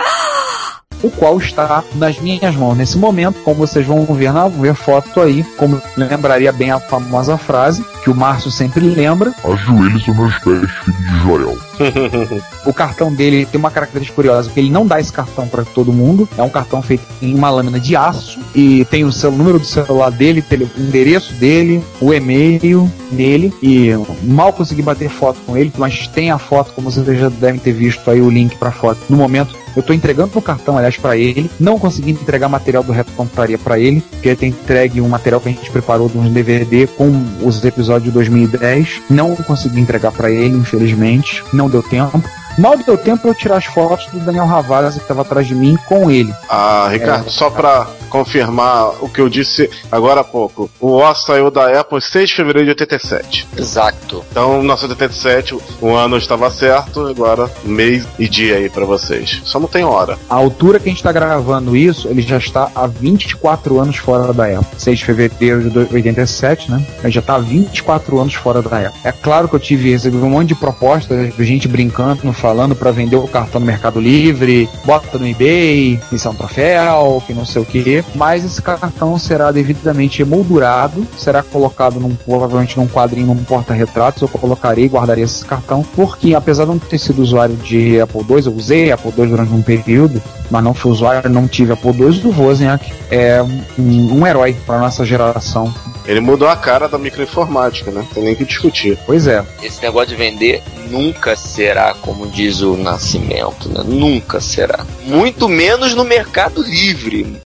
[SPEAKER 3] o qual está nas minhas mãos nesse momento. Como vocês vão ver na ver foto aí, como lembraria bem a famosa frase que o Márcio sempre lembra:
[SPEAKER 11] Ajoelhos são meus pés, filho de Jorel.
[SPEAKER 3] o cartão dele tem uma característica curiosa, que ele não dá esse cartão para todo mundo. É um cartão feito em uma lâmina de aço e tem o seu número do celular dele, o endereço dele, o e-mail dele e mal consegui bater foto com ele, mas tem a foto, como vocês já devem ter visto aí o link para foto. No momento eu tô entregando o cartão, aliás, para ele. Não consegui entregar material do Reto Computaria para ele, porque ele tem entregue um material que a gente preparou de um DVD com os episódios de 2010. Não consegui entregar para ele, infelizmente. Não deu tempo. Mal deu tempo eu tirar as fotos do Daniel Ravazzi que estava atrás de mim com ele.
[SPEAKER 7] Ah, Ricardo, é, só para confirmar o que eu disse agora há pouco. O OS saiu da Apple 6 de fevereiro de 87.
[SPEAKER 10] Exato.
[SPEAKER 7] Então, 1987, o ano estava certo, agora mês e dia aí para vocês. Só não tem hora.
[SPEAKER 3] A altura que a gente está gravando isso, ele já está há 24 anos fora da Apple. 6 de fevereiro de 87, né? Ele já está há 24 anos fora da Apple. É claro que eu tive recebi um monte de propostas de gente brincando no falando para vender o cartão no Mercado Livre, bota no eBay, missão troféu, que não sei o que. Mas esse cartão será devidamente emoldurado, será colocado num, provavelmente num quadrinho, num porta-retratos. Eu colocarei e guardarei esse cartão, porque apesar de não ter sido usuário de Apple II, eu usei Apple II durante um período, mas não fui usuário, não tive Apple II. O Wozniak é um, um herói para nossa geração.
[SPEAKER 7] Ele mudou a cara da microinformática, né? Tem nem que discutir.
[SPEAKER 3] Pois é.
[SPEAKER 10] Esse negócio de vender nunca será como diz o Nascimento, né? Nunca será. Muito menos no Mercado Livre.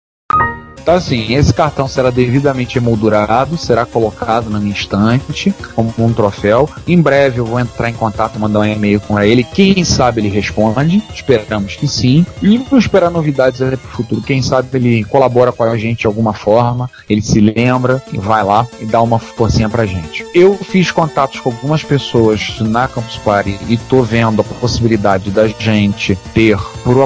[SPEAKER 3] Então, assim, esse cartão será devidamente emoldurado, será colocado na minha estante como um troféu. Em breve eu vou entrar em contato, mandar um e-mail com ele. Quem sabe ele responde. Esperamos que sim. E vamos esperar novidades para o futuro. Quem sabe ele colabora com a gente de alguma forma, ele se lembra e vai lá e dá uma forcinha pra gente. Eu fiz contatos com algumas pessoas na Campus Party e tô vendo a possibilidade da gente ter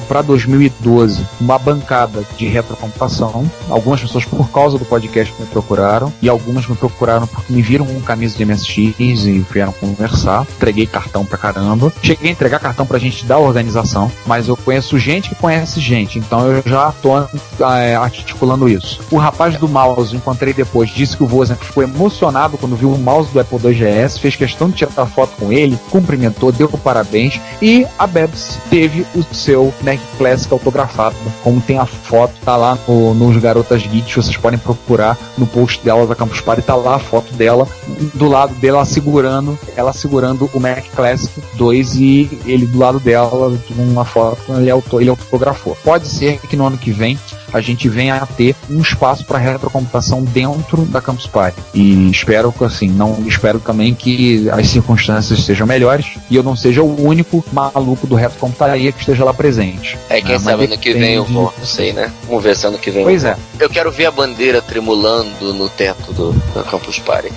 [SPEAKER 3] para 2012 uma bancada de retrocomputação Algumas pessoas por causa do podcast me procuraram e algumas me procuraram porque me viram com camisa de MSX e vieram conversar. Entreguei cartão pra caramba. Cheguei a entregar cartão pra gente da organização, mas eu conheço gente que conhece gente, então eu já tô é, articulando isso. O rapaz do mouse, encontrei depois, disse que o Vozen ficou emocionado quando viu o mouse do Apple II GS, fez questão de tirar foto com ele, cumprimentou, deu parabéns e a Bebs teve o seu Mac Classic autografado, como tem a foto, tá lá no, nos Garotas Geeks, vocês podem procurar no post dela da Campus Party, tá lá a foto dela, do lado dela segurando, ela segurando o Mac Classic 2 e ele do lado dela, uma foto, ele, auto, ele autografou. Pode ser que no ano que vem a gente venha a ter um espaço para retrocomputação dentro da Campus Party. E espero que assim, não espero também que as circunstâncias sejam melhores e eu não seja o único maluco do retrocomputaria que esteja lá presente.
[SPEAKER 10] É, quem
[SPEAKER 3] Ah,
[SPEAKER 10] sabe ano que vem eu vou, não sei, né? Vamos ver se ano que vem.
[SPEAKER 3] Pois é.
[SPEAKER 10] Eu quero ver a bandeira tremulando no teto do, da Campus Party.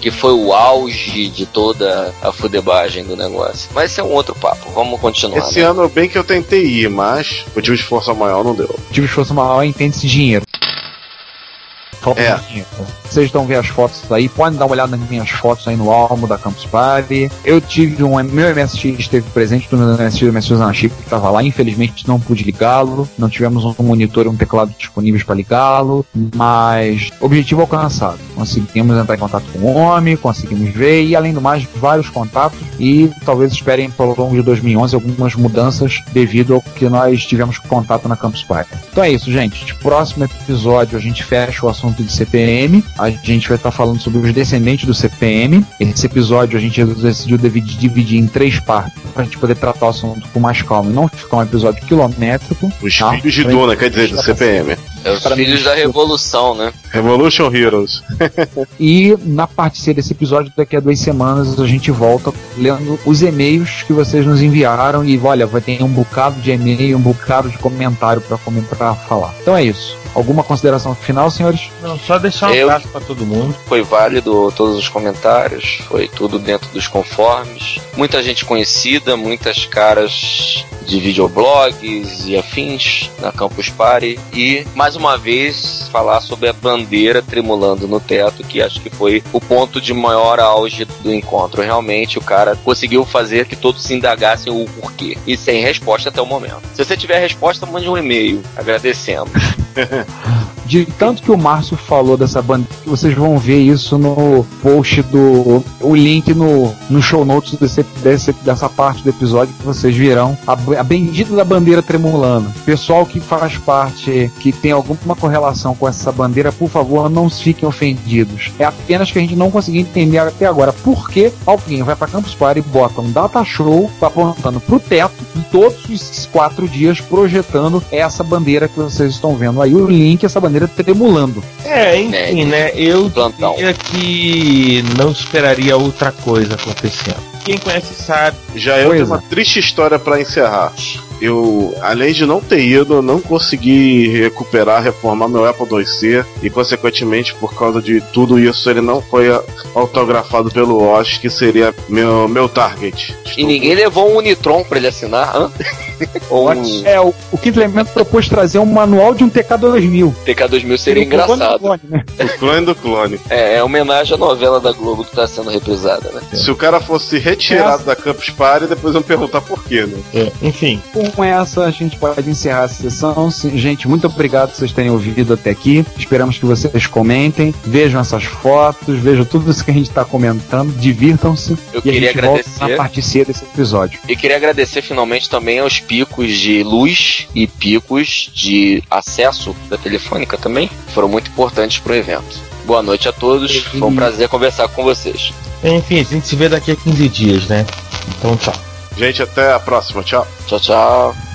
[SPEAKER 10] Que foi o auge de toda a fudebagem do negócio. Mas esse é um outro papo. Vamos continuar.
[SPEAKER 7] Esse
[SPEAKER 10] né?
[SPEAKER 7] ano bem que eu tentei ir, mas motivo de força maior não deu.
[SPEAKER 3] Tive esforço maior entende-se dinheiro.
[SPEAKER 7] É.
[SPEAKER 3] Vocês estão vendo as fotos aí, podem dar uma olhada nas minhas fotos aí no álbum da Campus Party. Eu tive um. Meu MSX esteve presente do meu MSX do MSX na chip que estava lá. Infelizmente não pude ligá-lo. Não tivemos um monitor e um teclado disponíveis para ligá-lo. Mas objetivo alcançado. Conseguimos entrar em contato com o homem, conseguimos ver e além do mais, vários contatos. E talvez esperem pelo longo de 2011 algumas mudanças devido ao que nós tivemos contato na Campus Party. Então é isso, gente. Próximo episódio a gente fecha o assunto de CPM. A gente vai estar falando sobre os descendentes do CPM. Esse episódio a gente decidiu dividir, em três partes para a gente poder tratar o assunto com mais calma e não ficar um episódio quilométrico.
[SPEAKER 7] Os
[SPEAKER 3] tá?
[SPEAKER 7] filhos de Duna, quer dizer, do CPM.
[SPEAKER 10] É os
[SPEAKER 3] Para
[SPEAKER 10] filhos
[SPEAKER 3] mim,
[SPEAKER 10] da revolução, né?
[SPEAKER 7] Revolution Heroes.
[SPEAKER 3] E na parte C desse episódio, daqui a duas semanas, a gente volta lendo os e-mails que vocês nos enviaram. E olha, vai ter um bocado de e-mail, um bocado de comentário para comentar, falar. Então é isso. Alguma consideração final, senhores?
[SPEAKER 2] Não, só deixar um
[SPEAKER 10] Eu-
[SPEAKER 2] abraço pra todo mundo.
[SPEAKER 10] Foi válido todos os comentários, foi tudo dentro dos conformes. Muita gente conhecida, muitas caras de videoblogs e afins na Campus Party. E, mais uma vez, falar sobre a bandeira tremulando no teto, que acho que foi o ponto de maior auge do encontro. Realmente, o cara conseguiu fazer que todos se indagassem o porquê. E sem resposta até o momento. Se você tiver resposta, mande um e-mail. Agradecemos.
[SPEAKER 3] De tanto que o Márcio falou dessa banda, vocês vão ver isso no post do. O link no, no show notes desse, desse- dessa parte do episódio que vocês virão. A, a bendita da bandeira tremulando. Pessoal que faz parte, que tem alguma correlação com essa bandeira, por favor, não fiquem ofendidos. É apenas que a gente não conseguiu entender até agora por que alguém vai pra Campus Party e bota um data show apontando pro teto todos os quatro dias projetando essa bandeira que vocês estão vendo aí. O link, essa bandeira tremulando.
[SPEAKER 2] É, enfim,
[SPEAKER 10] É,
[SPEAKER 2] né? Eu
[SPEAKER 10] plantão.
[SPEAKER 2] diria que não esperaria outra coisa acontecendo. Quem conhece sabe.
[SPEAKER 7] Já tenho uma
[SPEAKER 3] é.
[SPEAKER 7] triste história pra encerrar. Eu, além de não ter ido, não consegui recuperar, reformar meu Apple IIc e, consequentemente, por causa de tudo isso, ele não foi autografado pelo Osh, que seria meu, meu target.
[SPEAKER 10] E ninguém levou um Unitron pra ele assinar, hã? Ou um
[SPEAKER 3] É, o, o quinto elemento propôs trazer um manual de um TK2000.
[SPEAKER 10] TK2000 seria
[SPEAKER 3] o clone do
[SPEAKER 10] engraçado.
[SPEAKER 3] clone, né?
[SPEAKER 7] O clone do clone.
[SPEAKER 10] É, é homenagem à novela da Globo que tá sendo reprisada, né?
[SPEAKER 7] Se o cara fosse retirado da Campus Party, depois vão perguntar por quê, né?
[SPEAKER 2] É, enfim,
[SPEAKER 3] Com essa, a gente pode encerrar essa sessão. Gente, muito obrigado por vocês terem ouvido até aqui. Esperamos que vocês comentem, vejam essas fotos, vejam tudo isso que a gente está comentando, divirtam-se.
[SPEAKER 10] Eu
[SPEAKER 3] E a
[SPEAKER 10] queria
[SPEAKER 3] gente volta
[SPEAKER 10] agradecer.
[SPEAKER 3] na parte C desse episódio.
[SPEAKER 10] E queria agradecer finalmente também aos picos de luz e picos de acesso da telefônica também, foram muito importantes pro evento. Boa noite a todos, foi um prazer conversar com vocês.
[SPEAKER 2] enfim, a gente se vê daqui a 15 dias, né? Então, tchau.
[SPEAKER 7] Gente, até a próxima. Tchau.
[SPEAKER 10] Tchau, tchau.